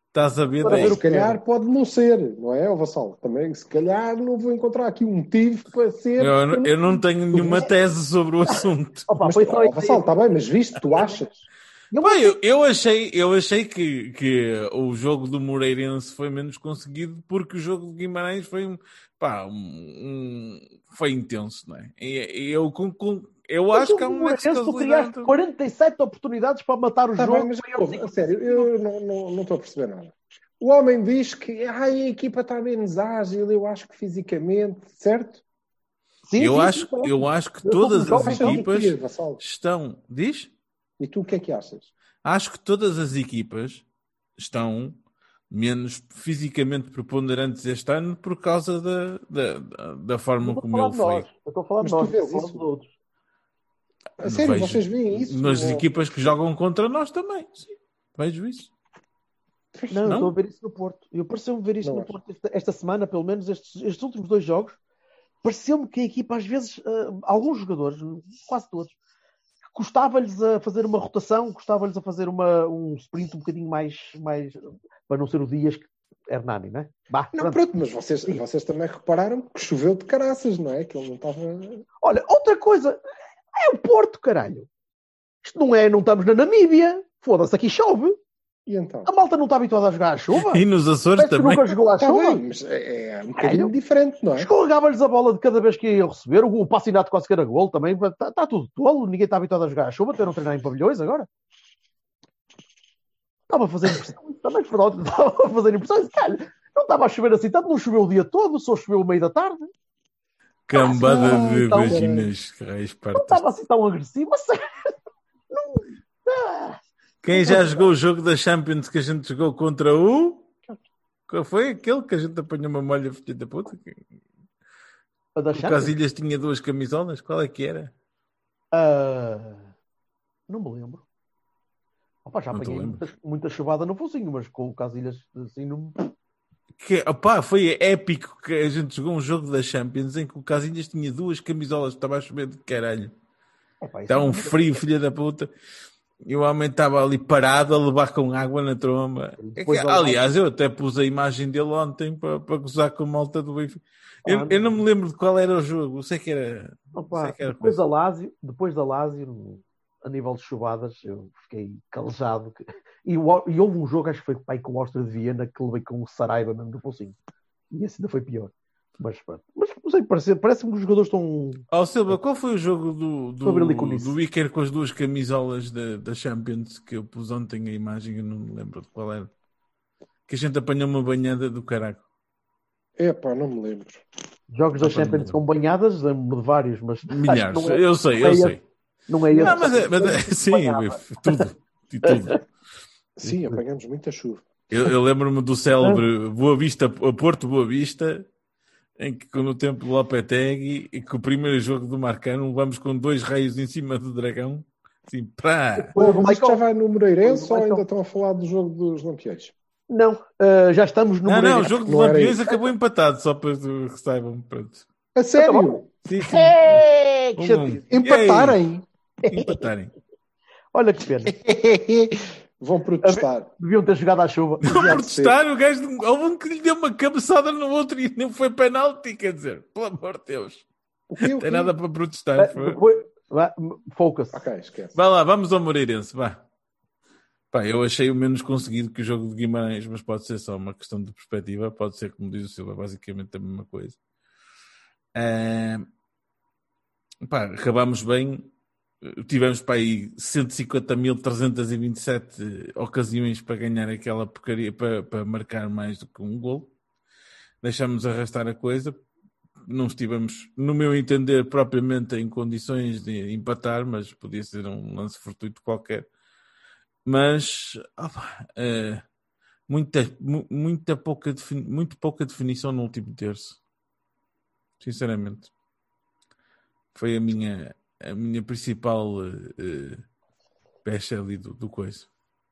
B: estás a ver
A: Para
B: daí.
A: ver o
C: Se calhar pode não ser, não é, ó Vassal? Também, se calhar não vou encontrar aqui um motivo para ser.
B: Eu, eu não tenho nenhuma tese sobre o assunto.
A: Opa,
C: Mas,
A: foi só isso.
C: Vassal, está bem, mas viste, tu achas?
A: Eu
B: Pá, eu, eu achei, eu achei que, que o jogo do Moreirense foi menos conseguido porque o jogo de Guimarães foi um, pá, um, um- foi intenso, não é? E, e eu, com, com- eu acho que há um
A: Moreirense,
B: nexo de
A: tu criaste
B: causalidade.
A: 47 oportunidades para matar o
C: Está
A: jogo.
C: bem, mas
A: Foi
C: ouve,
A: assim.
C: a sério, eu não, não, não estou a perceber nada. O homem diz que ai, a equipa está menos ágil, eu acho que fisicamente, certo?
A: Sim,
B: Eu
A: sim,
B: acho,
A: sim,
B: eu acho que
A: Eu
B: todas as equipas estão. Diz?
C: E tu o que é que achas?
B: Acho que todas as equipas estão menos fisicamente preponderantes este ano por causa da, da, da-
A: Eu
B: forma como ele
A: de
B: foi.
A: nós. Eu estou a falar de nós.
C: vês
A: estou a falar
C: isso?
A: dos outros.
C: A sério,
B: Vejo
C: vocês veem isso?
B: Nas
C: Ou-
B: equipas que jogam contra nós também. Sim, vejo isso.
A: Não, eu
B: Não?
A: estou a ver isso no Porto. Eu pareceu-me ver isto
C: Não
A: no
C: acho.
A: Porto esta, esta semana, pelo menos estes, estes últimos dois jogos. Pareceu-me que a equipa, às vezes, ah, alguns jogadores, quase todos, custava-lhes a fazer uma rotação, custava-lhes a fazer uma, um sprint um bocadinho mais, mais. para não ser o Dias que Hernani, né? Bah,
C: Não,
A: pronto.
C: pronto, mas vocês, vocês também repararam que choveu de caraças, não é? Que ele não estava.
A: Olha, outra coisa, é o Porto, caralho. Isto não é, não estamos na Namíbia. Foda-se, aqui chove.
C: E então?
A: A malta não está habituada a jogar à chuva.
B: E nos Açores
A: Parece
B: também.
A: nunca jogou à chuva.
C: bem, mas é, é um bocadinho diferente, não é?
A: Escorregava-lhes a bola de cada vez que iam receber. O, o Passinato quase que era gol também. Está tá tudo tolo. Ninguém está habituado a jogar à chuva. A treinar em pavilhões agora. Estava a fazer impressão. Também foi ótimo. [LAUGHS] Estava a fazer impressão. Cara, não estava a chover assim tanto. Não choveu o dia todo. Só choveu o meio da tarde.
B: Cambada
A: Ah,
B: de vaginas que
A: Não estava assim tão agressivo. A [LAUGHS] sério. Não... Ah,
B: Quem já jogou o jogo da Champions que a gente jogou contra o. Qual foi aquele que a gente apanhou uma molha filha da puta?
A: a da
B: O? Casilhas tinha duas camisolas? Qual é que era?
A: Ah, não me lembro. Opa, já
B: Não
A: apanhei muita, muita chuvada no focinho, mas com o Casilhas assim não.
B: Que, opá, foi épico que a gente jogou um jogo da Champions em que o Casilhas tinha duas camisolas, estava a chover de caralho. Está
A: não
B: um frio, filha da puta. E o homem estava ali parado a levar com água na tromba. É que, aliás, eu até pus a imagem dele ontem para, para gozar com a malta do Benfica. Eu,
A: Ah,
B: eu não me lembro de qual era o jogo. Sei que era.
A: Opa,
B: sei que era
A: depois da Lazio, depois da no- a nível de chuvadas, eu fiquei calejado. E, e houve um jogo, acho que foi pai com o Áustria de Viena, que levei com o Saraiva mesmo do focinho. E esse ainda foi pior. Mas pronto. Mas não sei, parece, parece-me que os jogadores estão.
B: Ó Silva, qual foi o jogo do, do,
A: isso.
B: do Iker com as duas camisolas da, da Champions que eu pus ontem a imagem? Eu não me lembro de qual era. Que a gente apanhou uma banhada do caraco.
C: Epá, não me lembro.
A: Jogos da Champions com banhadas, lembro de vários, mas
B: Milhares.
A: é,
B: eu sei,
A: não é
B: eu
A: esse.
B: sei.
A: não é esse.
B: Não, mas é, mas é- [LAUGHS] sim, tudo. E tudo.
C: Sim, apanhamos muita chuva.
B: Eu, eu lembro-me do célebre Boa Vista, a Porto Boa Vista, em que no tempo do Lopetegui, e que o primeiro jogo do Marcano vamos com dois raios em cima do dragão. Assim, pá!
C: Mas já
A: Michael-
C: vai no Moreirense ou ainda estão a falar do jogo dos Lampiões?
A: Não, ah, já estamos no
B: Não, não, o
A: Moreirense.
B: jogo
C: era
B: Lampiões
C: isso.
B: acabou empatado, só para que saibam. Pronto.
C: A sério?
B: Sim, sim.
A: É, que
B: Um, um.
C: Empatarem?
B: Empatarem.
A: Olha que pena. [LAUGHS]
C: Vão protestar.
A: Deviam ter jogado à chuva.
B: Não protestar, o gajo. Houve um que lhe deu uma cabeçada no outro e não foi penalti, quer dizer, pelo amor de Deus.
C: O quê, o
B: tem nada para protestar.
A: Eh,
B: foi.
A: Focus.
C: Ok, esquece.
B: Vai lá, vamos ao Moreirense, vá. Pá, eu achei o menos conseguido que o jogo de Guimarães, mas pode ser só uma questão de perspectiva, pode ser, como diz o Silva, basicamente a mesma coisa. Eh, pá, acabámos bem, tivemos para aí 150.327 ocasiões para ganhar aquela porcaria, para, para marcar mais do que um gol. Deixámos arrastar a coisa, não estivemos, no meu entender, propriamente em condições de empatar, mas podia ser um lance fortuito qualquer. Mas eh, muita, mu- muita pouca muito pouca definição no último terço. Sinceramente. Foi a minha, a minha principal eh, eh, pecha ali do, do coisa.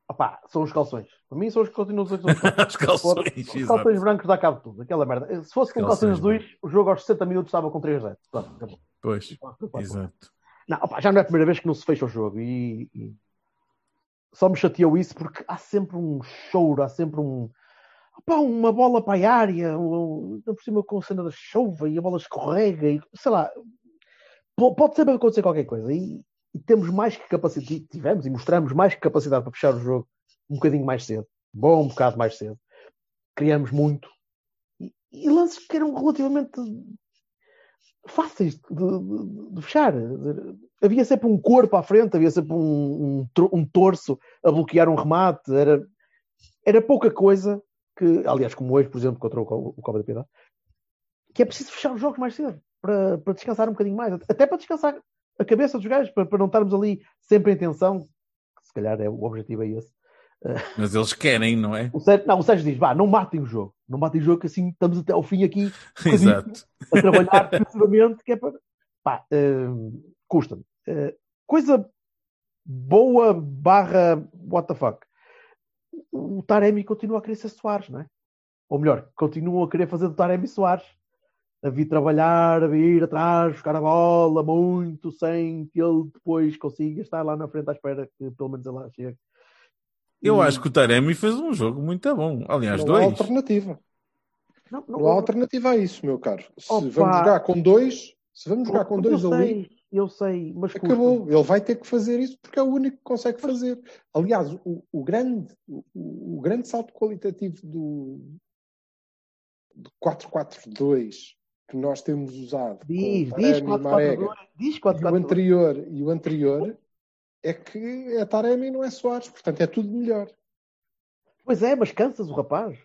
A: Opá, são os calções. Para mim são os continuam que são
B: Os [LAUGHS] calções,
A: Os
B: exato.
A: calções brancos dá cabo de tudo. Aquela merda. Se fosse com
B: Calções
A: calções azuis, o jogo aos 60 minutos estava com 3 0 Pronto, acabou.
B: Pois, exato.
A: Não, opá, já não é a primeira vez que não se fecha o jogo e, e só me chateou isso porque há sempre um choro, há sempre um opá, uma bola para a área, um, por cima com a cena da chuva e a bola escorrega e sei lá, pode sempre acontecer qualquer coisa. E, e temos mais que capacidade, tivemos e mostramos mais que capacidade para fechar o jogo um bocadinho mais cedo, bom um bocado mais cedo, criamos muito. E, e lances que eram relativamente fáceis de, de- de fechar. Havia sempre um corpo à frente, havia sempre um, um, um torso a bloquear um remate. Era, era pouca coisa que, aliás, como hoje, por exemplo, contra o, o Copa da Piedade, que é preciso fechar os jogos mais cedo para, para descansar um bocadinho mais, até para descansar a cabeça dos gajos, para, para não estarmos ali sempre em tensão. Se calhar é, o objetivo é esse. [LAUGHS]
B: Mas eles querem, não é?
A: O Sérgio, não, o Sérgio diz: vá, não matem o jogo, não matem o jogo, que assim estamos até ao fim aqui [LAUGHS]
B: Exato.
A: a trabalhar defensivamente, que é para. Pá, hum, custa-me. Uh, coisa boa barra what the fuck. O Taremi continua a querer ser Soares, não é? Ou melhor, continuam a querer fazer do Taremi Soares. A vir trabalhar, a vir atrás, buscar a bola muito, sem que ele depois consiga estar lá na frente à espera que pelo menos ele lá chegue.
B: Eu
A: E-
B: acho que o Taremi fez um jogo muito bom. Aliás,
C: Não há
B: dois.
C: alternativa.
A: Não,
C: Não há alternativa a isso, meu caro. Se
A: Opa.
C: vamos jogar com dois, se vamos jogar com dois
A: eu
C: ali,
A: sei, eu sei, mas custa.
C: acabou. Ele vai ter que fazer isso porque é o único que consegue fazer. Aliás, o, o grande, o, o grande salto qualitativo do, do 4-4-2 que nós temos usado
A: Diz, diz
C: Taremi Marega
A: 4-4-2, diz
C: e o
A: 4-4-2.
C: anterior e o anterior é que é Taremi e não é Soares, portanto é tudo melhor.
A: Pois é, mas cansas o rapaz.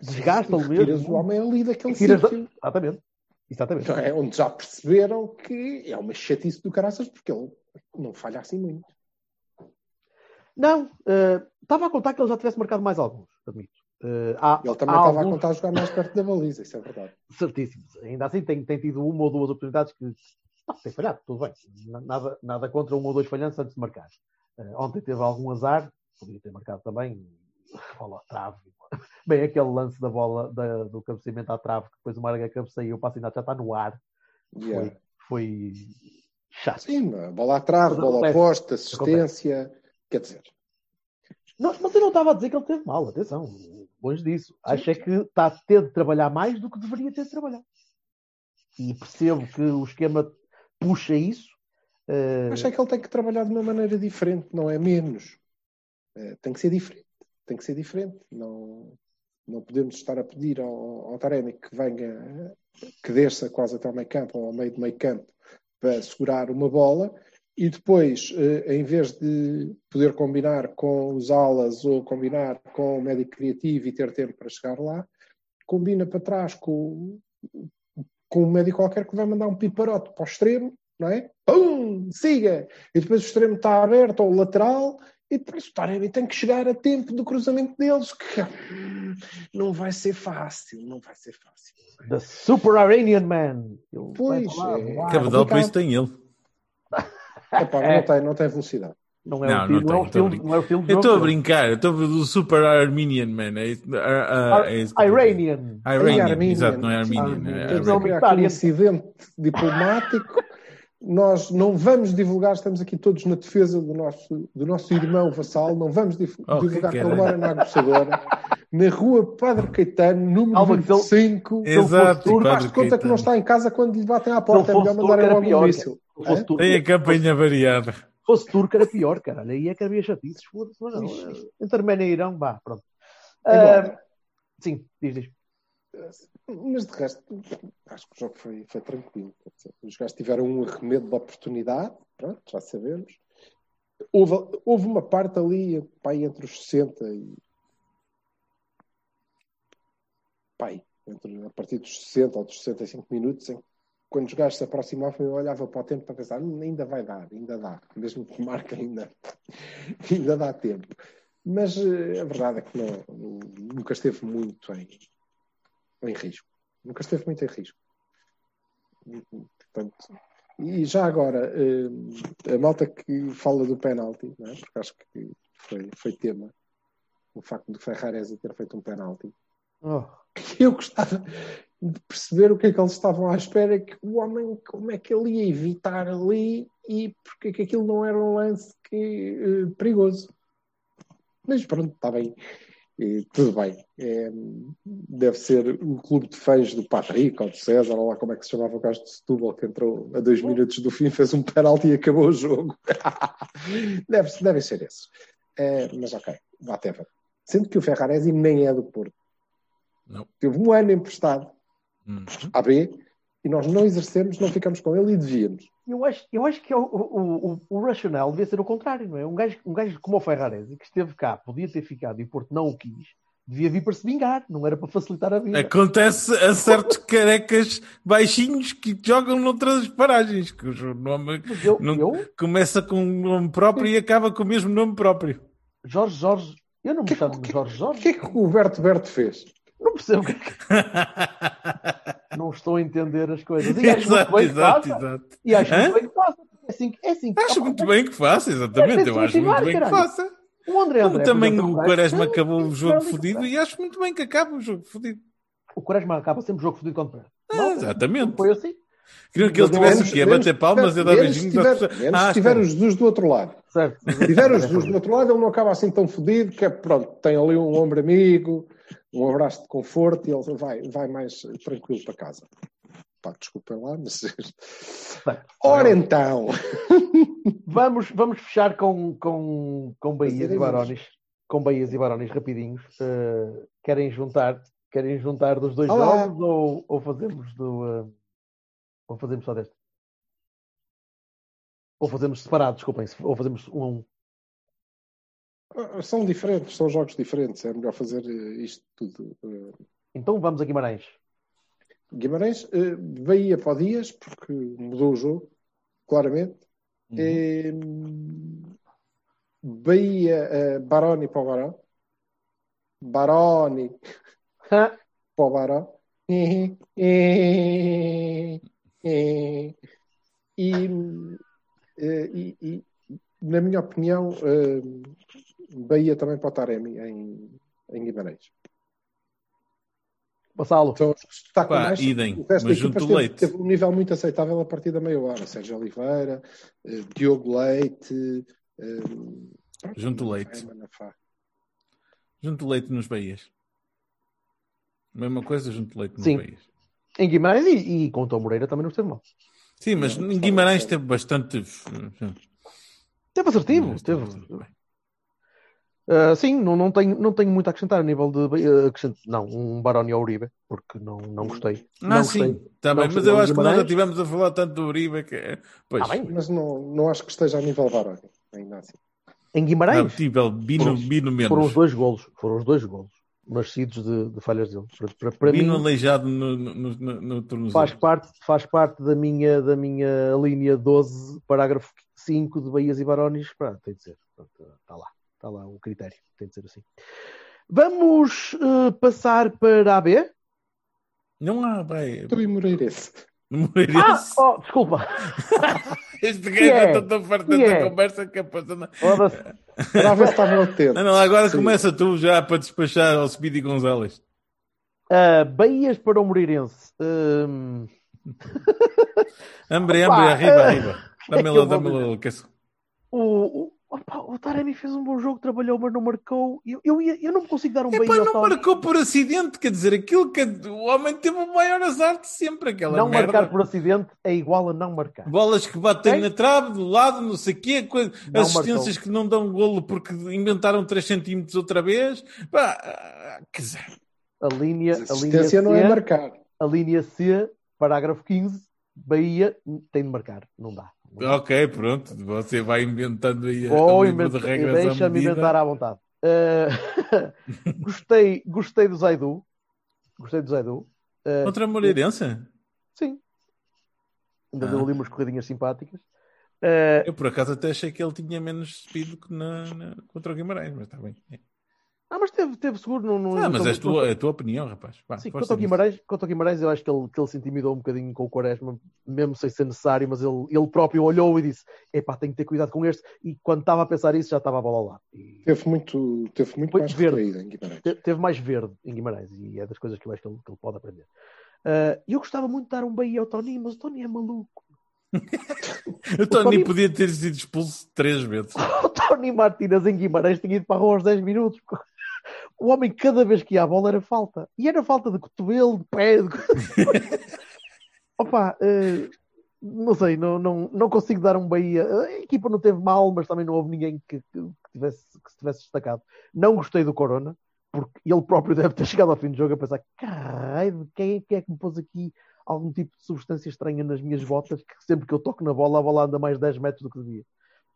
A: Desgasta-o mesmo.
C: Tiras o homem ali daquele
A: Tiras-
C: sítio.
A: Exatamente. Exatamente.
C: Não é? Onde já perceberam que é uma chatice do caraças porque ele não falha assim muito.
A: Não, eh, estava a contar que ele já tivesse marcado mais alguns, admito. Eh, há,
C: Ele também estava a
A: alguns
C: contar a jogar mais perto da baliza, isso é verdade. [LAUGHS]
A: certíssimos. Ainda assim tem, tem tido uma ou duas oportunidades que ah, tem falhado, tudo bem. Na- Nada, nada contra um ou dois falhanços antes de marcar. Eh, ontem teve algum azar, podia ter marcado também, [LAUGHS] bola à trave. Bem, aquele lance da bola da- do cabeceamento à trave, que depois o Marga cabeceia e o Passinato já está no ar.
C: Yeah.
A: Foi chato.
C: Sim, a bola atrás,
A: Mas
C: bola
A: acontece.
C: oposta, assistência. Quer dizer,
A: Não, mas eu não estava a dizer que ele teve mal, atenção, longe disso. Acho é que está a ter de trabalhar mais do que deveria ter de trabalhar. E percebo que o esquema puxa isso.
C: acho é que ele tem que trabalhar de uma maneira diferente, não é menos. Eh, tem que ser diferente. Tem que ser diferente. Não, não podemos estar a pedir ao, ao Taremi que venha, que desça quase até ao meio campo ou ao meio do meio campo para segurar uma bola e depois, eh, em vez de poder combinar com os alas ou combinar com o médico criativo e ter tempo para chegar lá, combina para trás com, com um médico qualquer que vai mandar um piparote para o extremo, não é? Pum! Siga! E depois o extremo está aberto ao lateral e depois o Taremi tem que chegar a tempo do cruzamento deles, que não vai ser fácil, não vai ser fácil.
A: The Super Iranian Man. Ele
C: Pois, é.
B: Cabedal, por isso tem ele. [LAUGHS]
C: Epá,
A: É.
C: não, tem, não tem velocidade.
A: Não é,
B: Não,
A: o,
B: não
A: estilo- não, é o estilo, não é o de
B: Eu estou a brincar, eu estou do Super Armenian, man. É, isso- é a dizer.
A: Iranian.
B: Iranian,
C: Armenian.
B: exato, não é Armenian.
A: Armenian.
B: é
C: um
A: Iranian.
C: incidente diplomático nós não vamos divulgar, estamos aqui todos na defesa do nosso, do nosso irmão vassal, não vamos
B: Oh,
C: divulgar
B: que
C: ele mora na aguçadora, na rua Padre Caetano, número
A: Calma, que ele-
C: 25.
A: ele fosse
B: Exato,
C: Faz conta que não está em casa quando lhe batem à porta. É melhor logo um míssil.
A: Se fosse turco,
B: Tem a campanha variada.
A: se fosse turco era pior, caralho. Aí é que havia chatices. Foda-se, mas não. Entre Arménia e Irão, vá, pronto.
C: Agora-
A: Ah, sim, diz, diz.
C: Mas de resto, acho que o jogo foi, foi tranquilo. Os gajos tiveram um arremedo de oportunidade, pronto, já sabemos. Houve, houve uma parte ali, pai, entre os 60 e. Pai, entre, a partir dos 60 ou dos 65 minutos, em que quando os gajos se aproximavam, eu olhava para o tempo para pensar, "Hum, ainda vai dar, ainda dá, mesmo que marque ainda, [LAUGHS] ainda dá tempo. Mas eh, a verdade é que não, nunca esteve muito em, em risco. Nunca esteve muito em risco. Portanto, e já agora, eh, a malta que fala do penalti, é? porque acho que foi, foi tema, o facto de Ferrarese ter feito um penalti.
A: Oh, [LAUGHS]
C: Eu gostava de perceber o que é que eles estavam à espera, que o homem, como é que ele ia evitar ali e porque é que aquilo não era um lance que, eh, perigoso. Mas pronto, está bem. E tudo bem. É, deve ser o clube de fãs do Patrick ou do César, ou lá como é que se chamava o gajo de Setúbal, que entrou a dois minutos do fim, fez um penalti e acabou o jogo. [LAUGHS] deve, devem ser esses. É, mas ok, whatever. Sendo que o Ferraresi nem é do Porto.
B: Não.
C: Teve um ano emprestado
B: Hum.
C: à B e nós não exercemos, não ficamos com ele e devíamos.
A: Eu acho, eu acho que é o, o, o, o racional devia ser o contrário, não é? Um gajo, um gajo como o Ferrarese, que esteve cá, podia ter ficado e o Porto não o quis, devia vir para se vingar, não era para facilitar a vida.
B: Acontece a certos [LAUGHS] carecas baixinhos que jogam noutras paragens, cujo nome
A: Mas eu,
B: não-
A: eu,
B: começa com um nome próprio e acaba com o mesmo nome próprio.
A: Jorge Jorge, eu não me
C: Que-
A: chamo de Jorge
C: O
A: Jorge,
C: que é que o Berto Berto fez?
A: Não percebo o que é que [LAUGHS] não estou a entender as coisas. E acho muito
B: exato,
A: bem que
B: exato,
A: faça.
B: exato.
A: E acho
B: Hã?
A: muito bem que faça. É assim, que- é assim que-
B: Acho muito bem que faça, exatamente. Eu acho muito bem que faça.
A: O André
B: Como
A: André,
B: também
A: exemplo,
B: o Quaresma acabou o jogo fodido e acho muito bem que acabe o jogo fodido.
A: O Quaresma acaba sempre o jogo fodido quando perde.
B: Ah, exatamente.
A: Foi assim.
B: Queriam que ele tivesse o quê? Bater palmas e dar beijinhos
C: tiver-
B: às pessoas. Ah,
C: se tiver o Jesus do outro lado.
A: Certo.
C: Se tiver o Jesus do outro lado, ele não acaba assim tão fodido, que é pronto, tem ali um ombro amigo, um abraço de conforto e ele vai, vai mais tranquilo para casa. Pá, desculpem lá, mas. [LAUGHS] Ora então, [LAUGHS]
A: Vamos, vamos fechar com, com, com Bahias e Barões. Com Bahias e Barões rapidinhos. Eh, querem juntar querem juntar dos dois
C: Olá.
A: jogos ou, ou fazemos do eh, ou fazemos só deste? Ou fazemos separado, desculpem, ou fazemos um a um.
C: São diferentes, são jogos diferentes, é melhor fazer eh, isto tudo. eh.
A: Então vamos a Guimarães.
C: Guimarães, eh, Bahia para o Dias, porque mudou o jogo, claramente. Eh, Bahia, eh, Baroni para o Barão. Baroni [LAUGHS] para o Barão. [LAUGHS] E, e- e, na minha opinião, eh, Bahia também para o Taremi em, em Guimarães.
A: Vassalo.
C: Então, está com
B: Pá,
C: mais.
B: idem,
C: o resto
B: mas junto
C: esteve-
B: Leite.
C: Teve um nível muito aceitável a partir da meia hora. Sérgio Oliveira, eh, Diogo Leite. eh,
B: Junto
C: Manafá
B: Leite.
C: Manafá.
B: Junto leite nos Bahias. Mesma coisa, junto leite nos
A: Sim.
B: Bahias.
A: Em Guimarães e, e com o Tom Moreira também não esteve mal.
B: Sim, mas
C: Não,
B: em Guimarães teve bastante.
A: Teve assertivo,
B: Esteve
A: teve. Ah, sim, não, não, tenho, não tenho muito a acrescentar a nível de. ah, acrescento- não, um Baroni ao Uribe, porque não, não gostei.
B: Ah,
A: não
B: sim,
A: gostei.
B: está
A: Não
B: bem, mas
A: gostei
B: eu acho que nós já estivemos a falar tanto do Uribe que. é- Pois,
A: Ah, bem.
C: Mas não, não acho que esteja a nível Baroni, ainda assim.
A: Em
B: não,
A: Guimarães
B: tipo, Bino,
A: Foram-
B: Bino
A: foram os
B: menos.
A: dois golos. Foram os dois golos. Nascidos de, de falhas dele. Para, para, para
B: Bino
A: mim,
B: aleijado no, no, no, no tornozelo.
A: faz parte, faz parte da, minha, da minha linha 12, parágrafo 5 de Bahias e Barones. Pronto, tem de ser. Está lá. Está lá o critério. Tem de ser assim. Vamos eh, passar para a B.
B: Não há, vai.
C: Estou em Moreirense.
A: Ah,
B: Moreirense.
A: oh, desculpa. [LAUGHS]
B: Este
A: que é?
B: gajo está tão farto desta
A: é?
B: conversa que é passando.
C: Para ver se estavam atentos.
B: Não, não, agora
C: Sim.
B: começa tu já para despachar ao Speedy Gonzalez.
A: Uh, Bahias para o Moreirense. Hum,
B: Hambre, [LAUGHS]
A: Opa,
B: hambre, arriba, arriba. [LAUGHS]
A: é
B: Dá-me lá, dá-me lá. que é-
A: O, o, opa, o Taremi fez um bom jogo, trabalhou, mas não marcou. Eu, eu, ia- eu não me consigo dar um bem
B: não
A: Tony.
B: marcou por acidente, quer dizer, aquilo que o homem teve o maior azar de sempre, aquela
A: Não
B: merda.
A: marcar por acidente é igual a não marcar.
B: Bolas que batem na trave, do lado, não sei o quê, coisa-
A: Não
B: assistências
A: marcou.
B: que não dão golo porque inventaram 3 centímetros outra vez. Pá, ah, quer dizer,
A: A linha, a linha,
C: Assistência
A: C,
C: não é marcar.
A: a linha C, parágrafo 15, Bahia tem de marcar. Não dá.
B: Ok, pronto, você vai inventando aí a-
A: Vou
B: o livro
A: inventar,
B: de regras
A: deixa-me inventar à vontade. Eh, [LAUGHS] gostei, gostei do Zaidu. Gostei do Zaidu. Eh,
B: Contra a Moreirense?
A: sim. Ainda
B: Ah.
A: deu ali umas corridinhas simpáticas. Eh,
B: Eu por acaso até achei que ele tinha menos speed que na, na- contra o Guimarães, mas está bem.
A: Ah, mas teve, teve seguro. Não, não,
B: Ah, mas é a tua, é a tua opinião, rapaz. Vá,
A: Sim, quanto ao. Guimarães, quanto ao Guimarães, eu acho que ele, que ele se intimidou um bocadinho com o Quaresma, mesmo sem ser necessário, mas ele, ele próprio olhou e disse: Epá, tenho que ter cuidado com este. E quando estava a pensar isso, já estava a bola lado. E
C: Teve muito, teve muito
A: Foi
C: mais
A: verde.
C: em Guimarães.
A: te- teve mais verde em Guimarães, e é das coisas que eu acho que ele, que ele pode aprender. Ah, eu gostava muito de dar um bem ao Tony, mas o Tony é maluco. [LAUGHS]
B: O Tony
A: Tony-
B: podia ter sido expulso três vezes. [LAUGHS]
A: O Tony Martínez em Guimarães tinha ido para a rua aos 10 minutos. O homem, cada vez que ia à bola, era falta. E era falta de cotovelo, de pé. De... [LAUGHS] Opa, eh, não sei, não, não, não consigo dar um Bahia. A equipa não teve mal, mas também não houve ninguém que, que, que tivesse, que se tivesse destacado. Não gostei do Corona, porque ele próprio deve ter [LAUGHS] chegado ao fim do jogo a pensar: caralho, quem é, quem é que me pôs aqui algum tipo de substância estranha nas minhas botas? Que sempre que eu toco na bola, a bola anda mais 10 metros do que devia.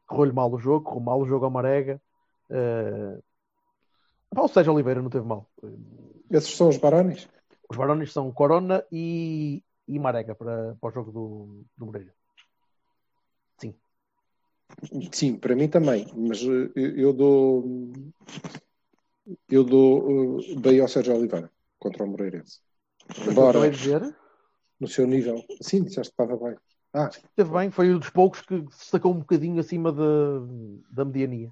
A: Correu-lhe mal o jogo, correu mal o jogo ao Marega. eh, pá, o Sérgio Oliveira não teve mal.
C: Esses são os Barones?
A: Os Barões são Corona e, e Marega para, para o jogo do, do Moreira.
C: Sim, para mim também. Mas eh, eu, eu dou. Eu dou uh, bem ao Sérgio Oliveira contra o Moreirense. Embora
A: de
C: no seu nível. Sim, disseste que estava bem. Ah,
A: esteve bem, foi um dos poucos que se destacou um bocadinho acima da, da mediania.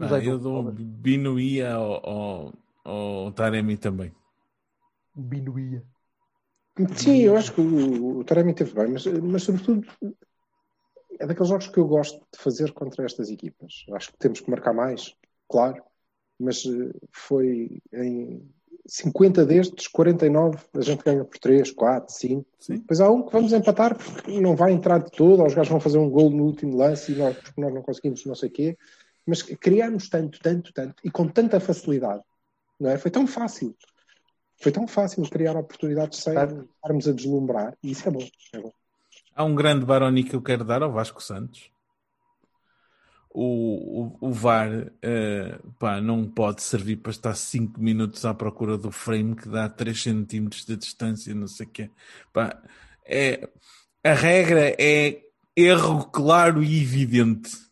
B: Ah,
A: Zaidu,
B: eu dou um binuía ao, ao, ao Taremi também.
A: Binuía.
C: Sim, eu acho que o, o Taremi teve bem, mas, mas sobretudo é daqueles jogos que eu gosto de fazer contra estas equipas. Acho que temos que marcar mais, claro, mas eh, foi em 50 destes, 49, a gente ganha por 3, 4, 5.
B: Sim.
C: Depois há um que vamos empatar porque não vai entrar de todo, ou os gajos vão fazer um gol no último lance e nós, porque nós não conseguimos não sei o quê. Mas criámos tanto, tanto, tanto e com tanta facilidade, não é? Foi tão fácil. Foi tão fácil criar oportunidades sem estarmos a deslumbrar. E isso é bom. É bom.
B: Há um grande baroni que eu quero dar ao Vasco Santos. O, o, o VAR eh, pá, não pode servir para estar 5 minutos à procura do frame que dá 3 centímetros de distância, não sei o quê. Pá, é, a regra é erro claro e evidente.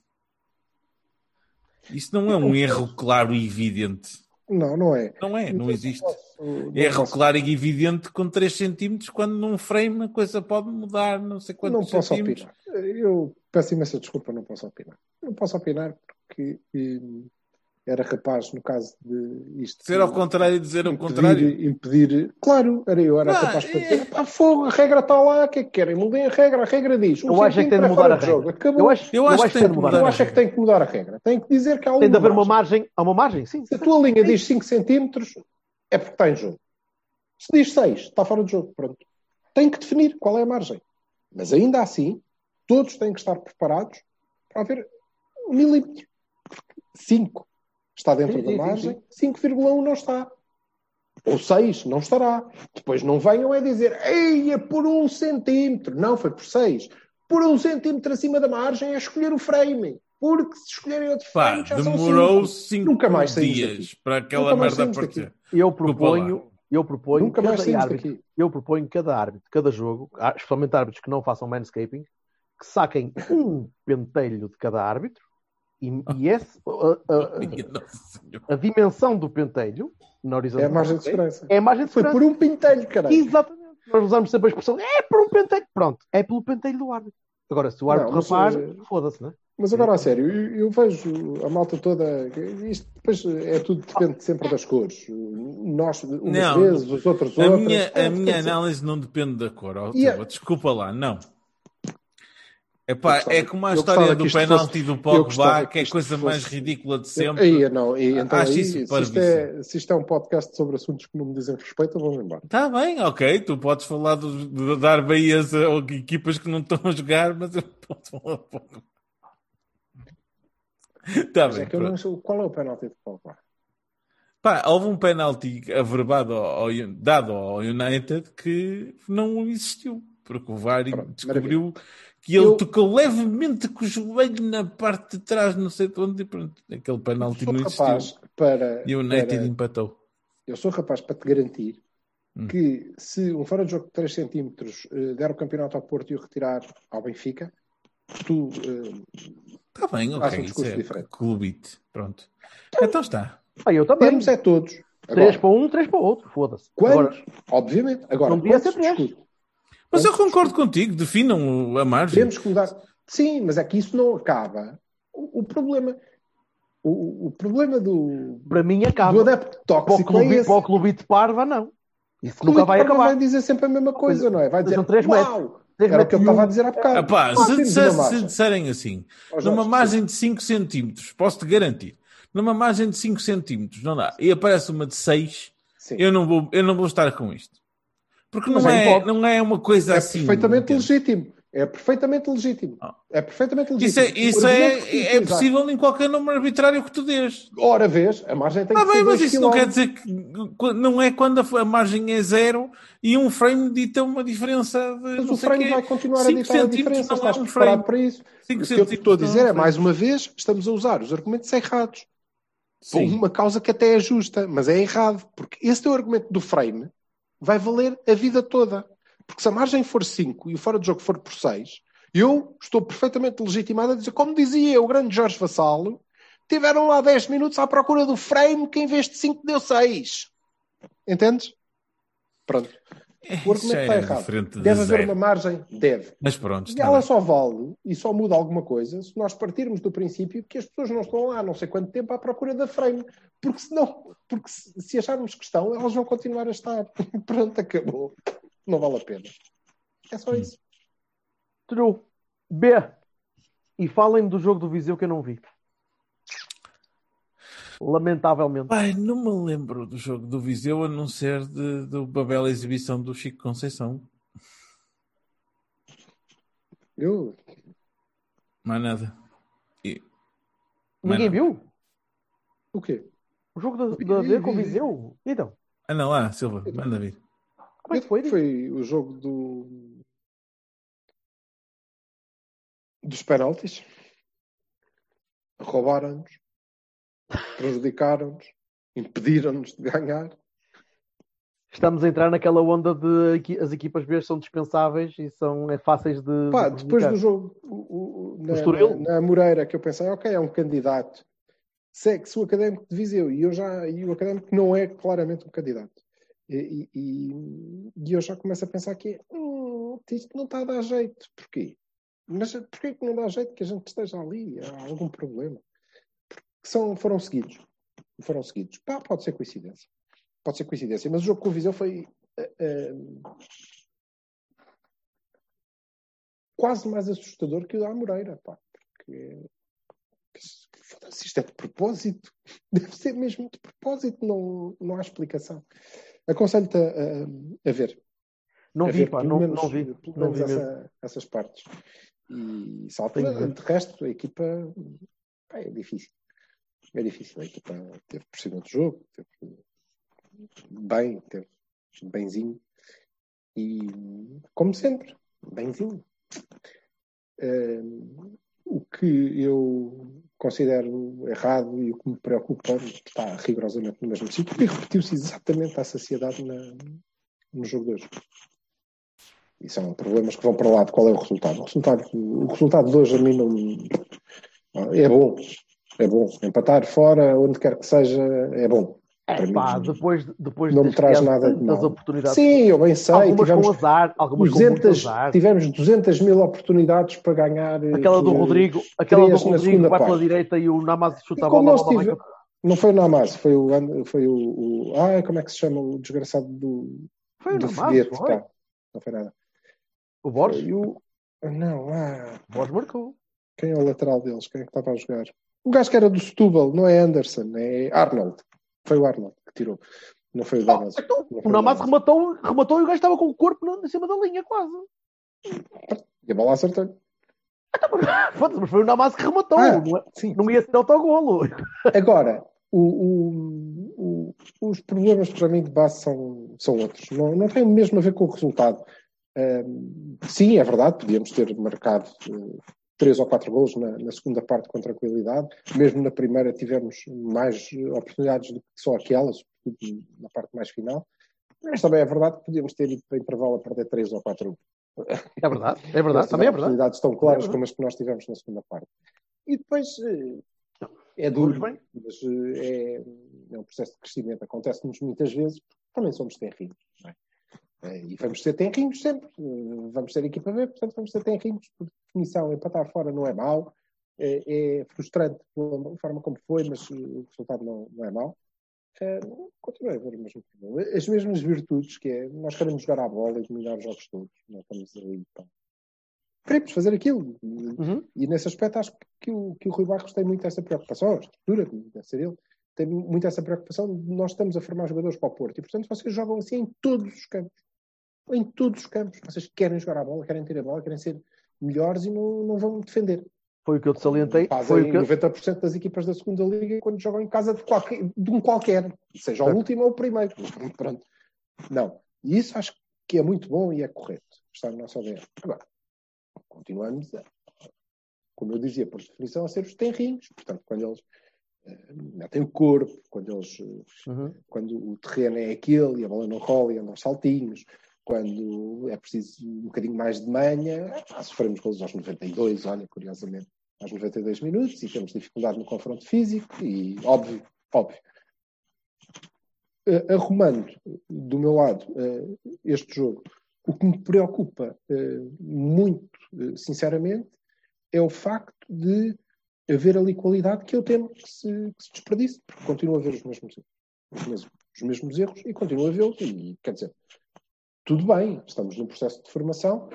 B: Isso não é um erro claro e evidente.
C: Não, não é.
B: Não é, não existe.
C: Posso- não
B: Erro
C: posso-
B: claro e evidente com 3 centímetros, quando num frame a coisa pode mudar, não sei quantos
C: Não posso
B: centímetros.
C: opinar. Eu peço imensa desculpa, não posso opinar. Não posso opinar porque hum, era capaz, no caso de isto.
B: Ser ao contrário e dizer o
C: impedir-
B: contrário.
C: Impedir, claro, era eu, era
B: Não,
C: capaz de
B: é-
C: dizer, pá, fogo, a regra está lá, o que é que querem? Mudem a regra, a regra diz.
A: Eu acho é que tem de mudar
C: fora
A: a
C: de
A: regra.
C: jogo. Acabou.
A: Eu acho,
B: Eu acho que tem de mudar
C: Eu
B: a
C: acho é que tem que mudar a regra. Tem que dizer que há
A: Tem de haver uma
C: margem.
A: margem. Há uma margem, sim.
C: Se a tua linha diz 5 centímetros, é porque está em jogo. Se diz 6, está fora de jogo. Pronto. Tem que definir qual é a margem. Mas ainda assim, todos têm que estar preparados para haver um milímetro. 5 está dentro
A: Sim,
C: da margem, 5,1 não está. Ou 6 não estará. Depois não venham a dizer, ei, é por um centímetro. Não, foi por 6. Por um centímetro acima da margem é escolher o frame. Porque se escolherem outro
B: Pá,
C: frame, já são
B: demorou
C: cinco.
B: 5
C: Nunca mais saímos
B: dias
C: daqui.
B: para aquela merda aparecer.
A: Eu proponho, eu proponho
C: Nunca mais
A: cada árbitro, eu proponho cada árbitro, cada jogo, ah, especialmente árbitros que não façam manscaping, que saquem um pentelho de cada árbitro e, e esse, a, a- [LAUGHS]
B: Senhora.
A: a dimensão do pentelho na
C: É
A: horizontal
C: a margem de segurança.
A: é a margem de
C: Foi
A: segurança.
C: por um pintelho, caralho.
A: Exatamente. Nós usamos sempre a expressão é por um pentelho. Pronto, é pelo pentelho do árbitro. Agora, se o árbitro
C: Não,
A: rapar,
C: eh,
A: foda-se, né?
C: Mas agora, a sério, eu, eu vejo a malta toda. Isto depois é tudo, depende sempre das cores. Nós, umas
B: Não,
C: vezes, os outros
B: A
C: outras.
B: minha,
C: É,
B: a minha
C: quer dizer,
B: análise não depende da cor.
C: E a-
B: Desculpa lá, não. Epá, é como a história do penalti
C: fosse-
B: do Pogba, que
C: que
B: é a coisa mais
C: fosse-
B: ridícula de sempre.
C: Aí, não, e, então
B: Acho
C: aí,
B: isso
C: se, isto é, se isto é um podcast sobre assuntos que não me dizem respeito, eu vou embora.
B: Está bem, ok. Tu podes falar do- de dar Bahias a equipas que não estão a jogar, mas eu posso falar pouco. Está
C: Mas
B: bem.
C: é que eu não sei qual é o penalti de Pogba.
B: Pá, houve um penalti averbado ao, ao- dado ao United que não existiu, porque o VAR descobriu que ele
C: Eu-
B: tocou levemente com o joelho na parte de trás, não sei de onde, e pronto, aquele penalti
C: sou
B: não existiu.
C: rapaz para,
B: E o United
C: para-
B: empatou.
C: eu sou rapaz para te garantir
B: Hum.
C: que se um fora de jogo de 3 centímetros eh, der o campeonato ao Porto e o retirar ao Benfica, tu eh,
B: Está bem, ok,
C: um
B: isso
C: discurso
B: é
C: diferente.
B: clubite, pronto. Então está.
A: Ah, eu também.
C: temos é todos.
A: Três
C: Agora,
A: para um, três para o outro. Foda-se.
C: quando,
A: Agora,
C: obviamente, agora,
A: Não
C: quando
A: ser
C: se
A: três.
C: discute,
B: Mas eu concordo contigo, definam a margem.
C: Temos que mudar. Sim, mas é que isso não acaba. O, o problema, o, o problema do,
A: para mim
C: do
A: acaba.
C: adepto
A: Para o
C: tóxico é
A: clube,
C: esse.
A: para o clube de Parva, não. Isso
C: O
A: nunca vai acabar.
C: vai dizer sempre a mesma coisa, não é? Vai dizer,
A: São três
C: uau,
A: Três
C: era o que eu
A: metros
C: estava a dizer há bocado.
B: Epá,
C: Nós
B: se,
C: uma
B: se disserem assim, numa
C: sim.
B: margem de 5 centímetros, posso-te garantir, numa margem de 5 centímetros, não dá, e aparece uma de 6,
C: Sim.
B: eu não vou, eu não vou estar com isto. Porque não
C: Mas é
B: é, não é uma coisa
C: É
B: assim.
C: perfeitamente legítimo. É perfeitamente legítimo.
B: Ah.
C: É perfeitamente
B: Isso,
C: legítimo.
B: é, isso é,
C: tu
B: é
C: utilizaste,
B: possível em qualquer número arbitrário que tu dês.
C: Ora vez, a margem tem
B: Ah,
C: que ser
B: bem, mas
C: dois
B: isso não quer dizer que não é quando a, a margem é zero e um frame dita uma diferença de.
C: Mas o frame
B: quê.
C: vai continuar a ditar a diferença. Estás
B: é um
C: preparado
B: frame.
C: para isso. O que eu estou a dizer
B: é
C: é, mais uma vez, estamos a usar os argumentos errados. Por
B: Sim.
C: uma causa que até é justa, mas é errado. Porque esse teu argumento do frame vai valer a vida toda. Porque se a margem for 5 e o fora de jogo for por 6, eu estou perfeitamente legitimado a dizer, como dizia o grande Jorge Vassalo, tiveram lá 10 minutos à procura do frame que em vez de 5 deu 6. Entendes? Pronto. O argumento está
B: é
C: errado. Deve haver
B: zero.
C: uma margem? Deve.
B: Mas pronto,
C: E ela
B: bem.
C: só vale e só muda alguma coisa se nós partirmos do princípio que as pessoas não estão lá não sei quanto tempo à procura da frame. Porque senão, porque se, acharmos que estão, elas vão continuar a estar. [LAUGHS] Pronto, acabou. Não vale a pena. É
B: Hum.
C: só isso.
A: True. B. E falem do jogo do Viseu que eu não vi. Lamentavelmente.
B: Pai, não me lembro do jogo do Viseu a não ser de, de uma bela exibição do Chico Conceição.
C: Eu,
B: Mais nada. E-
A: Ninguém
B: Mano.
A: viu?
C: o quê?
A: O jogo da,
C: Vi,
A: da
C: vi,
A: D com o
C: vi.
A: Viseu? Então,
B: Anda lá, Silva, manda vir.
A: como é que foi?
C: Foi o jogo do... dos penaltis. Roubaram-nos. Prejudicaram-nos. Impediram-nos de ganhar.
A: Estamos a entrar naquela onda de as equipas B são dispensáveis e são é, fáceis de.
C: Pá,
A: de
C: depois do jogo o- o- na,
A: Estoril?
C: na, na Moreira, que eu pensei, ok, é um candidato. Segue-se o Académico de Viseu e, eu já, e o Académico não é claramente um candidato. E, e, e eu já começo a pensar que hum, isto não está a dar jeito. Porquê? Mas porquê que não dá jeito que a gente esteja ali? Há algum problema? Porque são, foram seguidos. Foram seguidos. Pá, pode ser coincidência. Pode ser coincidência. Mas o jogo com o Viseu foi eh, eh, quase mais assustador que o da Moreira, pá. Porque foda-se, isto é de propósito. [LAUGHS] Deve ser mesmo de propósito, não, não há explicação. Aconselho-te a, a- a ver.
A: Não
C: a
A: vi,
C: ver,
A: pá, não,
C: menos-
A: não vi.
C: Pelo
A: Não
C: menos essa- essas partes. E
A: que ver.
C: de resto, a equipa pá, é difícil. É difícil. A equipa teve por cima do jogo, teve bem, teve benzinho. E como sempre, benzinho. Eh, o que eu considero errado e o que me preocupa está rigorosamente no mesmo sítio e repetiu-se exatamente à saciedade na- no jogo de hoje. E são problemas que vão para lá de qual é o resultado. O resultado, o resultado de hoje a mim não. É bom. É bom. Empatar fora, onde quer que seja, é bom.
A: É pá, depois, depois
C: não me traz nada de mal.
A: oportunidades.
C: Sim, eu bem sei.
A: algumas
C: tivemos,
A: com azar, algumas com muito
C: 200,
A: azar.
C: tivemos 200 mil oportunidades para ganhar. eh,
A: Aquela do
C: por-
A: Rodrigo, aquela do Rodrigo vai pela
C: parte.
A: direita e o Namaz chuta a bola.
C: tive- Não foi o Namaz, foi o, foi o, o. Ah, como é que se chama o desgraçado do,
A: Foi o
C: do
A: Namaz,
C: foguete?
A: foi.
C: Não foi nada.
A: O Borges,
C: o. Não, ah,
A: o Borges marcou.
C: quem é o lateral deles? Quem é que estava a jogar? O gajo que era do Setúbal, não é Anderson, é Arnold. Foi o Arnold que tirou. Não foi o Damas.
A: Então, o
C: Damas.
A: rematou, rematou e o gajo estava com o corpo em cima da linha, quase.
C: E a bola acertou. [LAUGHS]
A: Mas foi o Namaz que rematou.
C: Ah,
A: não, é-
C: sim.
A: não ia ser autogolo.
C: Agora, o, o- o- os problemas para mim de base são, são outros. Não, não tem mesmo a ver com o resultado. Ahm, sim, é verdade, podíamos ter marcado eh, três ou quatro gols na, na segunda parte com tranquilidade. Mesmo na primeira tivemos mais oportunidades do que só aquelas, na parte mais final. Mas também é verdade que podíamos ter ido para intervalo a perder três ou quatro
A: É verdade, é verdade, também é verdade.
C: oportunidades tão claras
A: É
C: como as que nós tivemos na segunda parte. E depois eh, é duro,
A: bem.
C: mas eh, é, é um processo de crescimento. Acontece-nos muitas vezes, porque também somos tenrinhos. é? Eh, E vamos ser tenrinhos sempre. Vamos ser equipa B, portanto vamos ser tenrinhos. Por definição, empatar fora não é mau. É, é frustrante pela forma como foi, mas o resultado não, não é mau. Eh, Continuei a ver o mesmo problema. As mesmas virtudes que é, nós queremos jogar à bola e dominar os jogos todos. Não estamos ali para queremos fazer aquilo.
A: Uhum.
C: E nesse aspecto acho que o, que o Rui Barros tem muito essa preocupação, a estrutura, deve ser ele, tem muito essa preocupação de nós estamos a formar jogadores para o Porto. E portanto vocês jogam assim em todos os campos. Em todos os campos. Vocês querem jogar a bola, querem ter a bola, querem ser melhores e não, não vão defender.
A: Foi o que eu te salientei. Foi
C: Fazem
A: o que eu...
C: 90% das equipas da segunda liga quando jogam em casa de, qualquer, de um qualquer, seja o
A: Certo.
C: último ou o primeiro. [LAUGHS] Pronto. Não. E isso acho que é muito bom e é correto. Está no nosso ADN. Agora, continuamos a, como eu dizia, por definição, a ser os tenrinhos. Portanto, quando eles eh, metem o corpo, quando eles eh,
A: Uhum.
C: quando o terreno é aquele e a bola não rola e anda aos saltinhos, quando é preciso um bocadinho mais de manha, ah, sofremos gols aos 92, olha, curiosamente, aos 92 minutos e temos dificuldade no confronto físico e óbvio, óbvio. Eh, arrumando do meu lado eh, este jogo, o que me preocupa eh, muito, sinceramente, é o facto de haver ali qualidade que eu temo que se, que se desperdice, porque continuo a ver os mesmos os mesmos, os mesmos erros e continuo a vê-los. E quer dizer, tudo bem, estamos num processo de formação,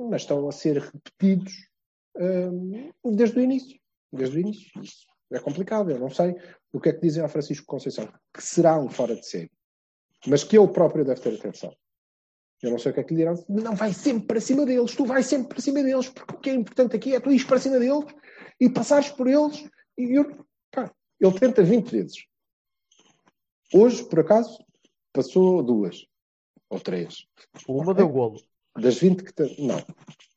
C: mas estão a ser repetidos hum, desde o início. Desde o início. Isso é complicado, eu não sei o que é que dizem ao Francisco Conceição, que será um fora de série, mas que ele próprio deve ter atenção. Eu não sei o que é que lhe dirão. Não vai sempre para cima deles, tu vais sempre para cima deles, porque o que é importante aqui é tu ires para cima deles e passares por eles. E eu, pá, ele tenta 20 vezes. Hoje, por acaso, passou duas ou três.
A: Uma deu golo.
C: Das 20 que. Te... Não,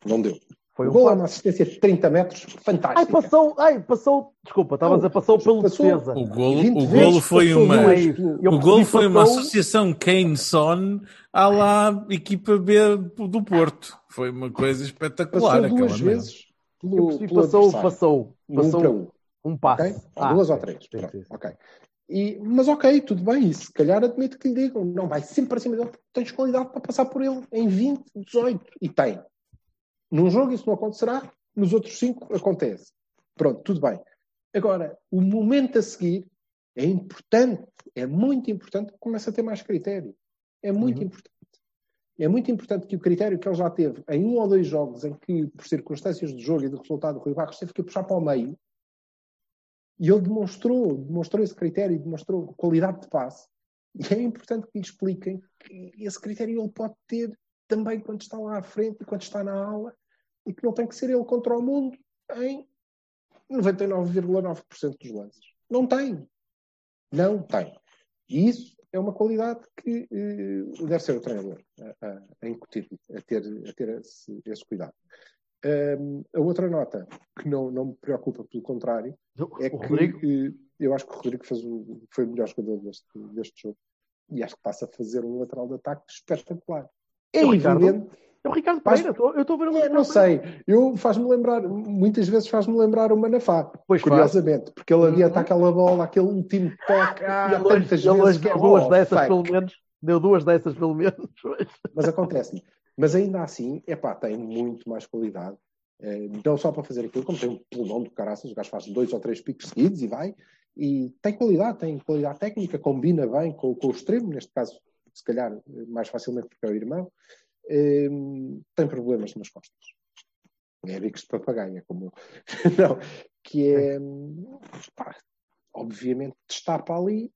C: não deu.
A: Foi
C: o
A: um
C: gol é
A: passe.
C: uma assistência de 30 metros
A: Ai,
C: fantástica.
A: passou, ai, passou, desculpa, estavas a passou pelo
C: Passou.
A: defesa.
B: O golo,
C: 20
B: o golo foi
C: passou
B: uma. O golo foi uma
A: passou-
B: associação Kane-Son à lá equipa B do Porto. Foi uma coisa espetacular
C: Passou
B: aquela
C: duas vezes
A: Eu
C: pelo,
A: passou, passou,
C: um
A: passou
C: para um.
A: um passe.
C: ok? Ou
A: Ah,
C: duas ou três.
A: sim,
C: Pronto,
A: sim.
C: ok. E, mas ok, tudo bem. Se calhar admito que lhe digam, não vai sempre para cima dele, porque tens qualidade para passar por ele em 20, 18. E tem. Num jogo isso não acontecerá, nos outros cinco acontece. Pronto, tudo bem. Agora, o momento a seguir é importante, é muito importante que comece a ter mais critério. É muito
A: Uhum.
C: importante. É muito importante que o critério que ele já teve em um ou dois jogos em que, por circunstâncias de jogo e de resultado, o Rui Barros teve que puxar para o meio, e ele demonstrou, demonstrou esse critério, demonstrou qualidade de passe. E é importante que lhe expliquem que esse critério ele pode ter também quando está lá à frente e quando está na aula, e que não tem que ser ele contra o mundo em 99,9% dos lances. Não tem. Não tem. E isso é uma qualidade que eh, deve ser o treinador a, a, a incutir, a ter, a ter esse, esse cuidado. Um, a outra nota que não, não me preocupa, pelo contrário, é
A: o
C: que
A: Rodrigo,
C: eh, eu acho que o Rodrigo fez o, foi o melhor jogador deste, deste jogo e acho que passa a fazer um lateral de ataque espetacular. É
A: o Ricardo?
C: evidente.
A: É o Ricardo
C: Faz-
A: Pereira. Eu estou a ver o
C: É, não sei, eu faz-me lembrar, muitas vezes faz-me lembrar o Manafá,
A: Pois faz.
C: curiosamente, porque ele adianta
A: Uhum.
C: aquela bola, aquele último toque,
A: E
C: há
A: ele
C: tantas
A: ele
C: vezes que é
A: duas dessas, pelo menos. Deu duas dessas, pelo menos. [LAUGHS]
C: mas acontece-me. Mas ainda assim, epá, tem muito mais qualidade. Eh, não só para fazer aquilo, como tem um pulmão do caraças, o gajo faz dois ou três picos seguidos e vai. E tem qualidade, tem qualidade técnica, combina bem com, com o extremo, neste caso, se calhar, eh, mais facilmente porque é o irmão. Eh, tem problemas nas costas. É bicos de papagaia, como eu. [LAUGHS] não, que é, pá, obviamente, destapa ali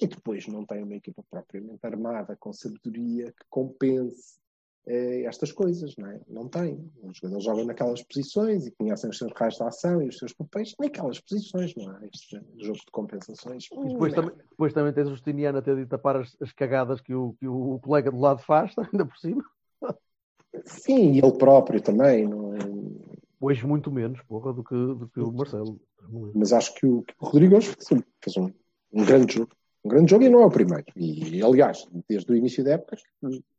C: e depois não tem uma equipa propriamente armada, com sabedoria, que compense estas coisas, não é? Não tem. Os jogadores jogam naquelas posições e conhecem os seus raios de ação e os seus papéis naquelas posições, não é? Este jogo de compensações.
A: E depois,
C: não.
A: também, depois também tens o Justiniano a ter de tapar as, as cagadas que o, que o colega do lado faz, [LAUGHS] ainda por cima.
C: Sim, e ele próprio também, não é?
A: Hoje muito menos, porra, do que, do que o Marcelo.
C: Mas acho que o, que o Rodrigo hoje fez, fez um, um grande jogo. Um grande jogo e não é o primeiro. E, aliás, desde o início da época,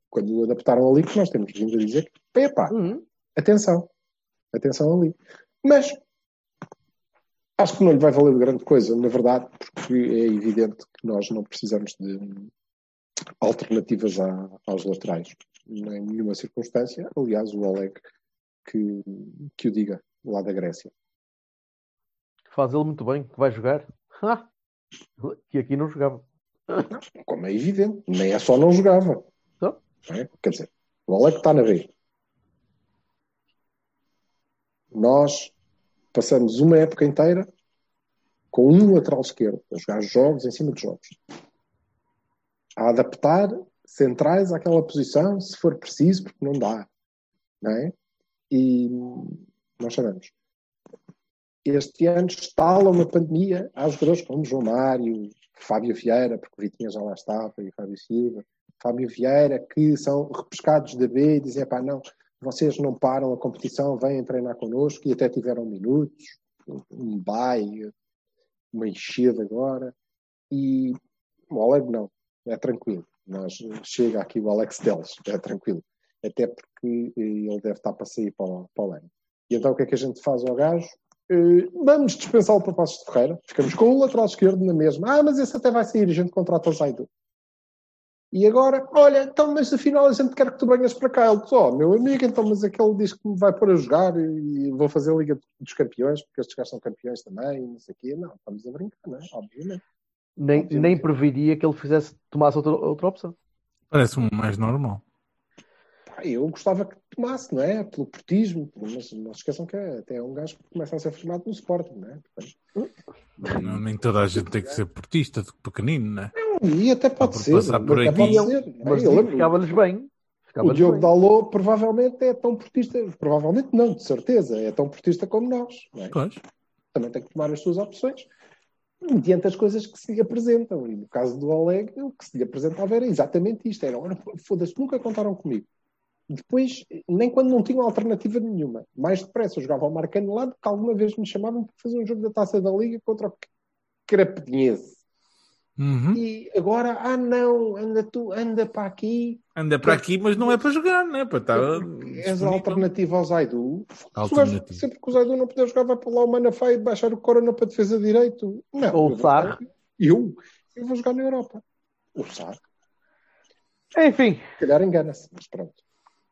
C: quando o adaptaram ali, que nós temos vindo a dizer que, epá,
A: Uhum.
C: atenção, atenção ali. Mas acho que não lhe vai valer grande coisa, na verdade, porque é evidente que nós não precisamos de alternativas à- aos laterais, em nenhuma circunstância. Aliás, o Oleg que, que o diga lá da Grécia.
A: Faz ele muito bem, que vai jogar. Que aqui não jogava.
C: Como é evidente, nem é só não jogava. É? Quer dizer, o Oleg está na B. Nós passamos uma época inteira com um lateral esquerdo a jogar jogos em cima de jogos. A adaptar centrais àquela posição, se for preciso, porque não dá. Não é? E nós sabemos. Este ano estala uma pandemia. Há jogadores como João Mário, Fábio Vieira, porque o Vitinha já lá estava, e Fábio Silva. Fábio Vieira, que são repescados da B e dizem: pá, não, vocês não param a competição, vêm treinar connosco e até tiveram minutos, um baile, uma enchida agora. E o Oleg não, é tranquilo. Nós, chega aqui o Alex Teles, é tranquilo. Até porque eh, ele deve estar para sair para o, para o. E então o que é que a gente faz ao gajo? Eh, vamos dispensá-lo para Passos de Ferreira. Ficamos com o lateral esquerdo na mesma. Ah, mas esse até vai sair. A gente contrata o Zaidu. E agora, olha, então, mas afinal a gente quer que tu venhas para cá. Ele diz, oh, meu amigo, então, mas aquele diz que me vai pôr a jogar e vou fazer a Liga dos Campeões, porque estes gajos são campeões também, não sei o quê. Não, estamos a brincar, não é? Obviamente.
A: Nem,
C: Obviamente.
A: nem previria que ele fizesse, tomasse outra, outra opção.
B: Parece-me mais normal.
C: Pá, Eu gostava que tomasse, não é? Pelo portismo, mas não se esqueçam que é, até é um gajo que começa a ser formado no Sporting, não é? Portanto,
B: Não, nem toda a gente tem que ser portista, de pequenino, né?
C: e até pode
B: por
C: ser.
B: passar por
C: até
B: aqui.
C: pode ser. não é?
A: Mas
C: Eu lembro-
A: ficava-lhes bem.
C: O
A: Ficava-lhes
C: Diogo
A: bem.
C: Dalot provavelmente é tão portista, provavelmente não, de certeza, é tão portista como nós. não é?
B: Pois.
C: Também tem que tomar as suas opções mediante as coisas que se lhe apresentam. E no caso do Oleg, o que se lhe apresentava era exatamente isto: era, "Ora, foda-se, nunca contaram comigo. Depois, nem quando não tinham alternativa nenhuma, mais depressa jogava ao Marcano lá do que alguma vez me chamavam para fazer um jogo da taça da Liga contra o Crapinhense.
B: Uhum.
C: E agora, ah não, anda tu, anda para aqui,
B: Anda para aqui, mas não é para jogar, né? Para estar.
C: és a alternativa ao Zaidu.
B: Alternativa.
C: Se o gajo- Sempre que o Zaidu não puder jogar, vai para lá o Manafá e baixar o Corona para a defesa direito. Não.
A: Ou o
C: eu jogar- Eu? Eu vou jogar na Europa. O Sar.
A: Enfim,
C: Se calhar engana-se, mas pronto.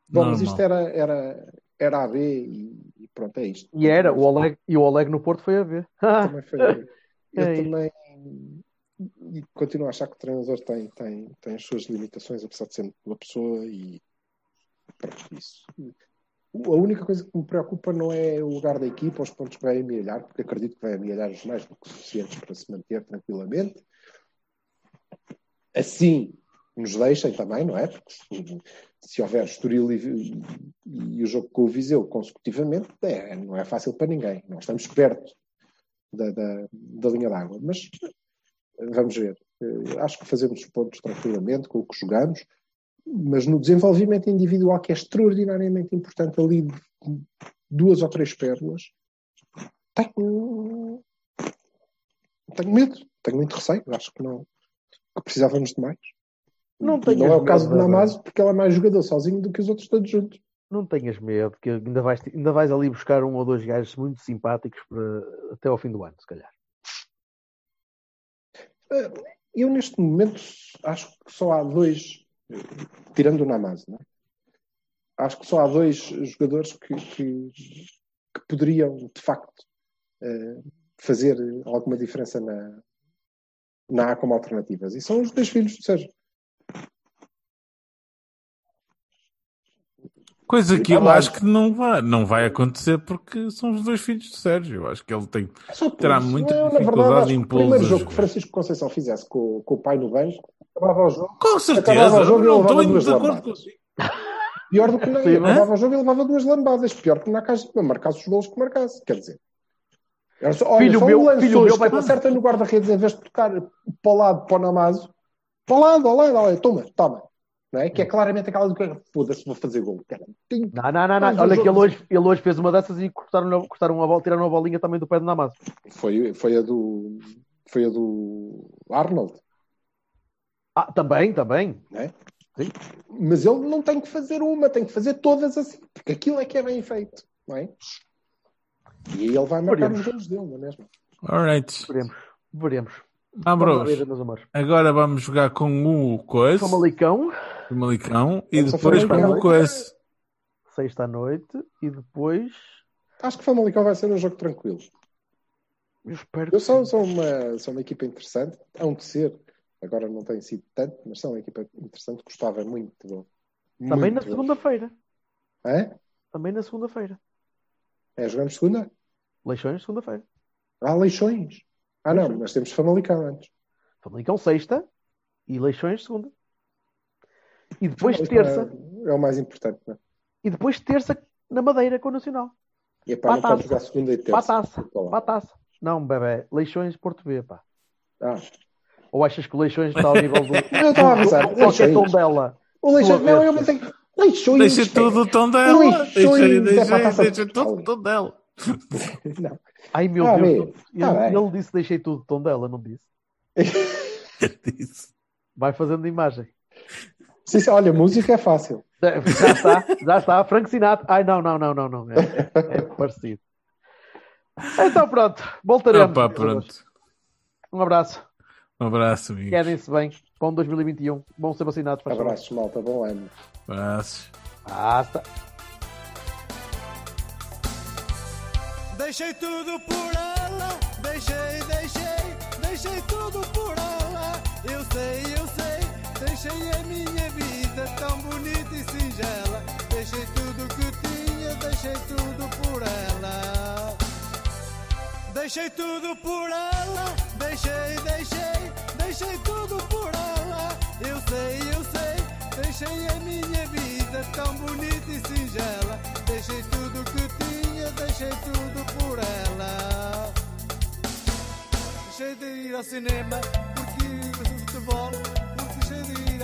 C: Bom, mas
B: Normal.
C: isto era, era, era a B e, e pronto, é isto.
A: e era, o Oleg, e o Oleg no Porto foi a ver. Ah, [LAUGHS]
C: Também foi a B. Eu
A: É
C: também e continuo a achar que o treinador tem, tem, tem as suas limitações, apesar de ser boa pessoa e pronto, isso. A única coisa que me preocupa não é o lugar da equipa, os pontos que vai amealhar, porque acredito que vai amealhar os mais do que suficientes para se manter tranquilamente. Assim nos deixem também, não é? Porque se, houver Estoril e, e o jogo com o Viseu consecutivamente, é, não é fácil para ninguém. Nós estamos perto da, da, da linha d'água. Mas vamos ver. Eh, Acho que fazemos os pontos tranquilamente com o que jogamos, mas no desenvolvimento individual, que é extraordinariamente importante ali, duas ou três pérolas, tenho, tenho medo, tenho muito receio. Acho que não que precisávamos de mais.
A: Não tenhas
C: não é o caso
A: medo,
C: de
A: Zé.
C: Namazo, porque ela é mais jogador sozinho do que os outros todos juntos.
A: Não tenhas medo, que ainda vais, ainda vais ali buscar um ou dois gajos muito simpáticos para, até ao fim do ano, se calhar.
C: Eh, Eu, neste momento, acho que só há dois, tirando o Namaz, não é? acho que só há dois jogadores que, que, que poderiam, de facto, eh, fazer alguma diferença na, na A como alternativas. E são os dois filhos do Sérgio.
B: Coisa que eu acho que não vai, não vai acontecer porque são os dois filhos de Sérgio. Eu acho que ele tem,
C: É só por
B: terá muita
C: Eu, na
B: dificuldade em
C: que o primeiro jogo que. Francisco Conceição fizesse com, com o pai no banco, acabava o jogo.
B: Com
C: Acabava
B: certeza,
C: o jogo
B: não
C: levava
B: estou
C: duas
B: de acordo
C: lambadas.
B: consigo. [LAUGHS]
C: Pior do que não, ele levava o jogo e levava duas lambadas. Pior que na casa, marcasse os gols que marcasse. Quer dizer, era só, olha,
A: Filho
C: só
A: meu-
C: um lance
A: filho meu vai-
C: acerta no guarda-redes em vez de tocar para o lado, para o Namazo. Para o lado, ao lado, olha, toma, toma. Não é? Que é claramente aquela do que foda-se, vou fazer gol. Cara, tem-
A: Não, não, não, não. Olha que ele hoje, ele hoje fez uma dessas e cortaram, cortaram uma bola, tiraram uma bolinha também do pé do Namaz.
C: Foi, foi a do. Foi a do Arnold.
A: Ah, também, também.
C: Mas ele não tem que fazer uma, tem que fazer todas assim, porque aquilo é que é bem feito, não é? E aí ele vai marcar
A: Veremos.
C: os gols dele, não é mesmo?
B: Alright.
A: Veremos. Veremos.
B: Ah, bros. Agora vamos jogar com o Coisa,
A: Famalicão,
B: o Malicão, e depois
C: Famalicão.
B: o Coisa.
A: sexta à noite, e depois.
C: Acho que o Famalicão vai ser um jogo tranquilo.
A: Eu espero que.
C: Eu sou, sou, uma, sou uma equipa interessante, hão de ser. Agora não tem sido tanto, mas são uma equipa interessante. Gostava muito de gol.
A: Também
C: Muito
A: na segunda-feira.
C: É?
A: Também na segunda-feira.
C: É, jogamos segunda?
A: Leixões, segunda-feira.
C: Há Leixões. Ah, não,
A: Leixões.
C: mas temos Famalicão antes.
A: Famalicão, sexta. E Leixões, segunda. E depois
C: Famalicão
A: terça.
C: É, é o mais importante, não é?
A: E depois terça na Madeira com o Nacional.
C: E epá, não pode jogar segunda e terça.
A: Para a taça.
C: Desculpa lá.
A: Para a taça. Não, bebê. Leixões, Porto B, pá.
C: Ah,
A: Ou achas que o Leixões está ao nível do. [LAUGHS]
C: Eu estava a pensar,
A: qualquer tom
C: Leixões.
A: dela.
C: o Leixões, não, eu pensei que. Leixões.
B: Deixa tudo o tom dela.
C: Leixões,
B: Deixa,
C: é
B: deixa,
C: de
B: tudo o tom dela.
C: Não.
A: Ai meu
C: Tá
A: Deus. Ele,
C: bem.
A: ele disse deixei tudo tom dela, não disse. [LAUGHS]
B: Disse.
A: Vai fazendo imagem.
C: Sim, sim, olha, música é fácil.
A: Já está, já está. Frank Sinatra. Ai não, não, não, não, não. É, é- é parecido. Então pronto, voltaremos.
B: Opa, pronto.
A: Um abraço.
B: Um abraço, amigos.
A: Quedem-se bem. Bom 2021. Bom ser vacinados. favor.
C: Abraços, malta, bom ano.
B: Abraços.
A: Basta.
D: Deixei tudo por ela, deixei, deixei, deixei tudo por ela. Eu sei, eu sei, deixei a minha vida tão bonita e singela. Deixei tudo que tinha, deixei tudo por ela. Deixei tudo por ela, deixei, deixei, deixei tudo por ela. Eu sei, eu sei, deixei a minha vida tão bonita e singela. Deixei tudo que tinha, deixei tudo por ela. Deixei de ir ao cinema porque futebol,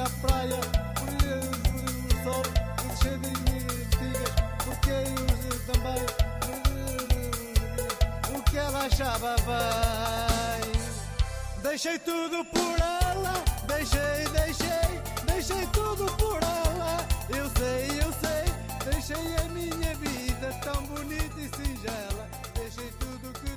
D: à praia porque o sol, deixei de antigas porque eu também o que ela achava bem. Deixei tudo por ela, deixei, deixei, deixei tudo por ela. Eu sei, eu sei, deixei a minha vida tão bonita e singela. Deixei tudo que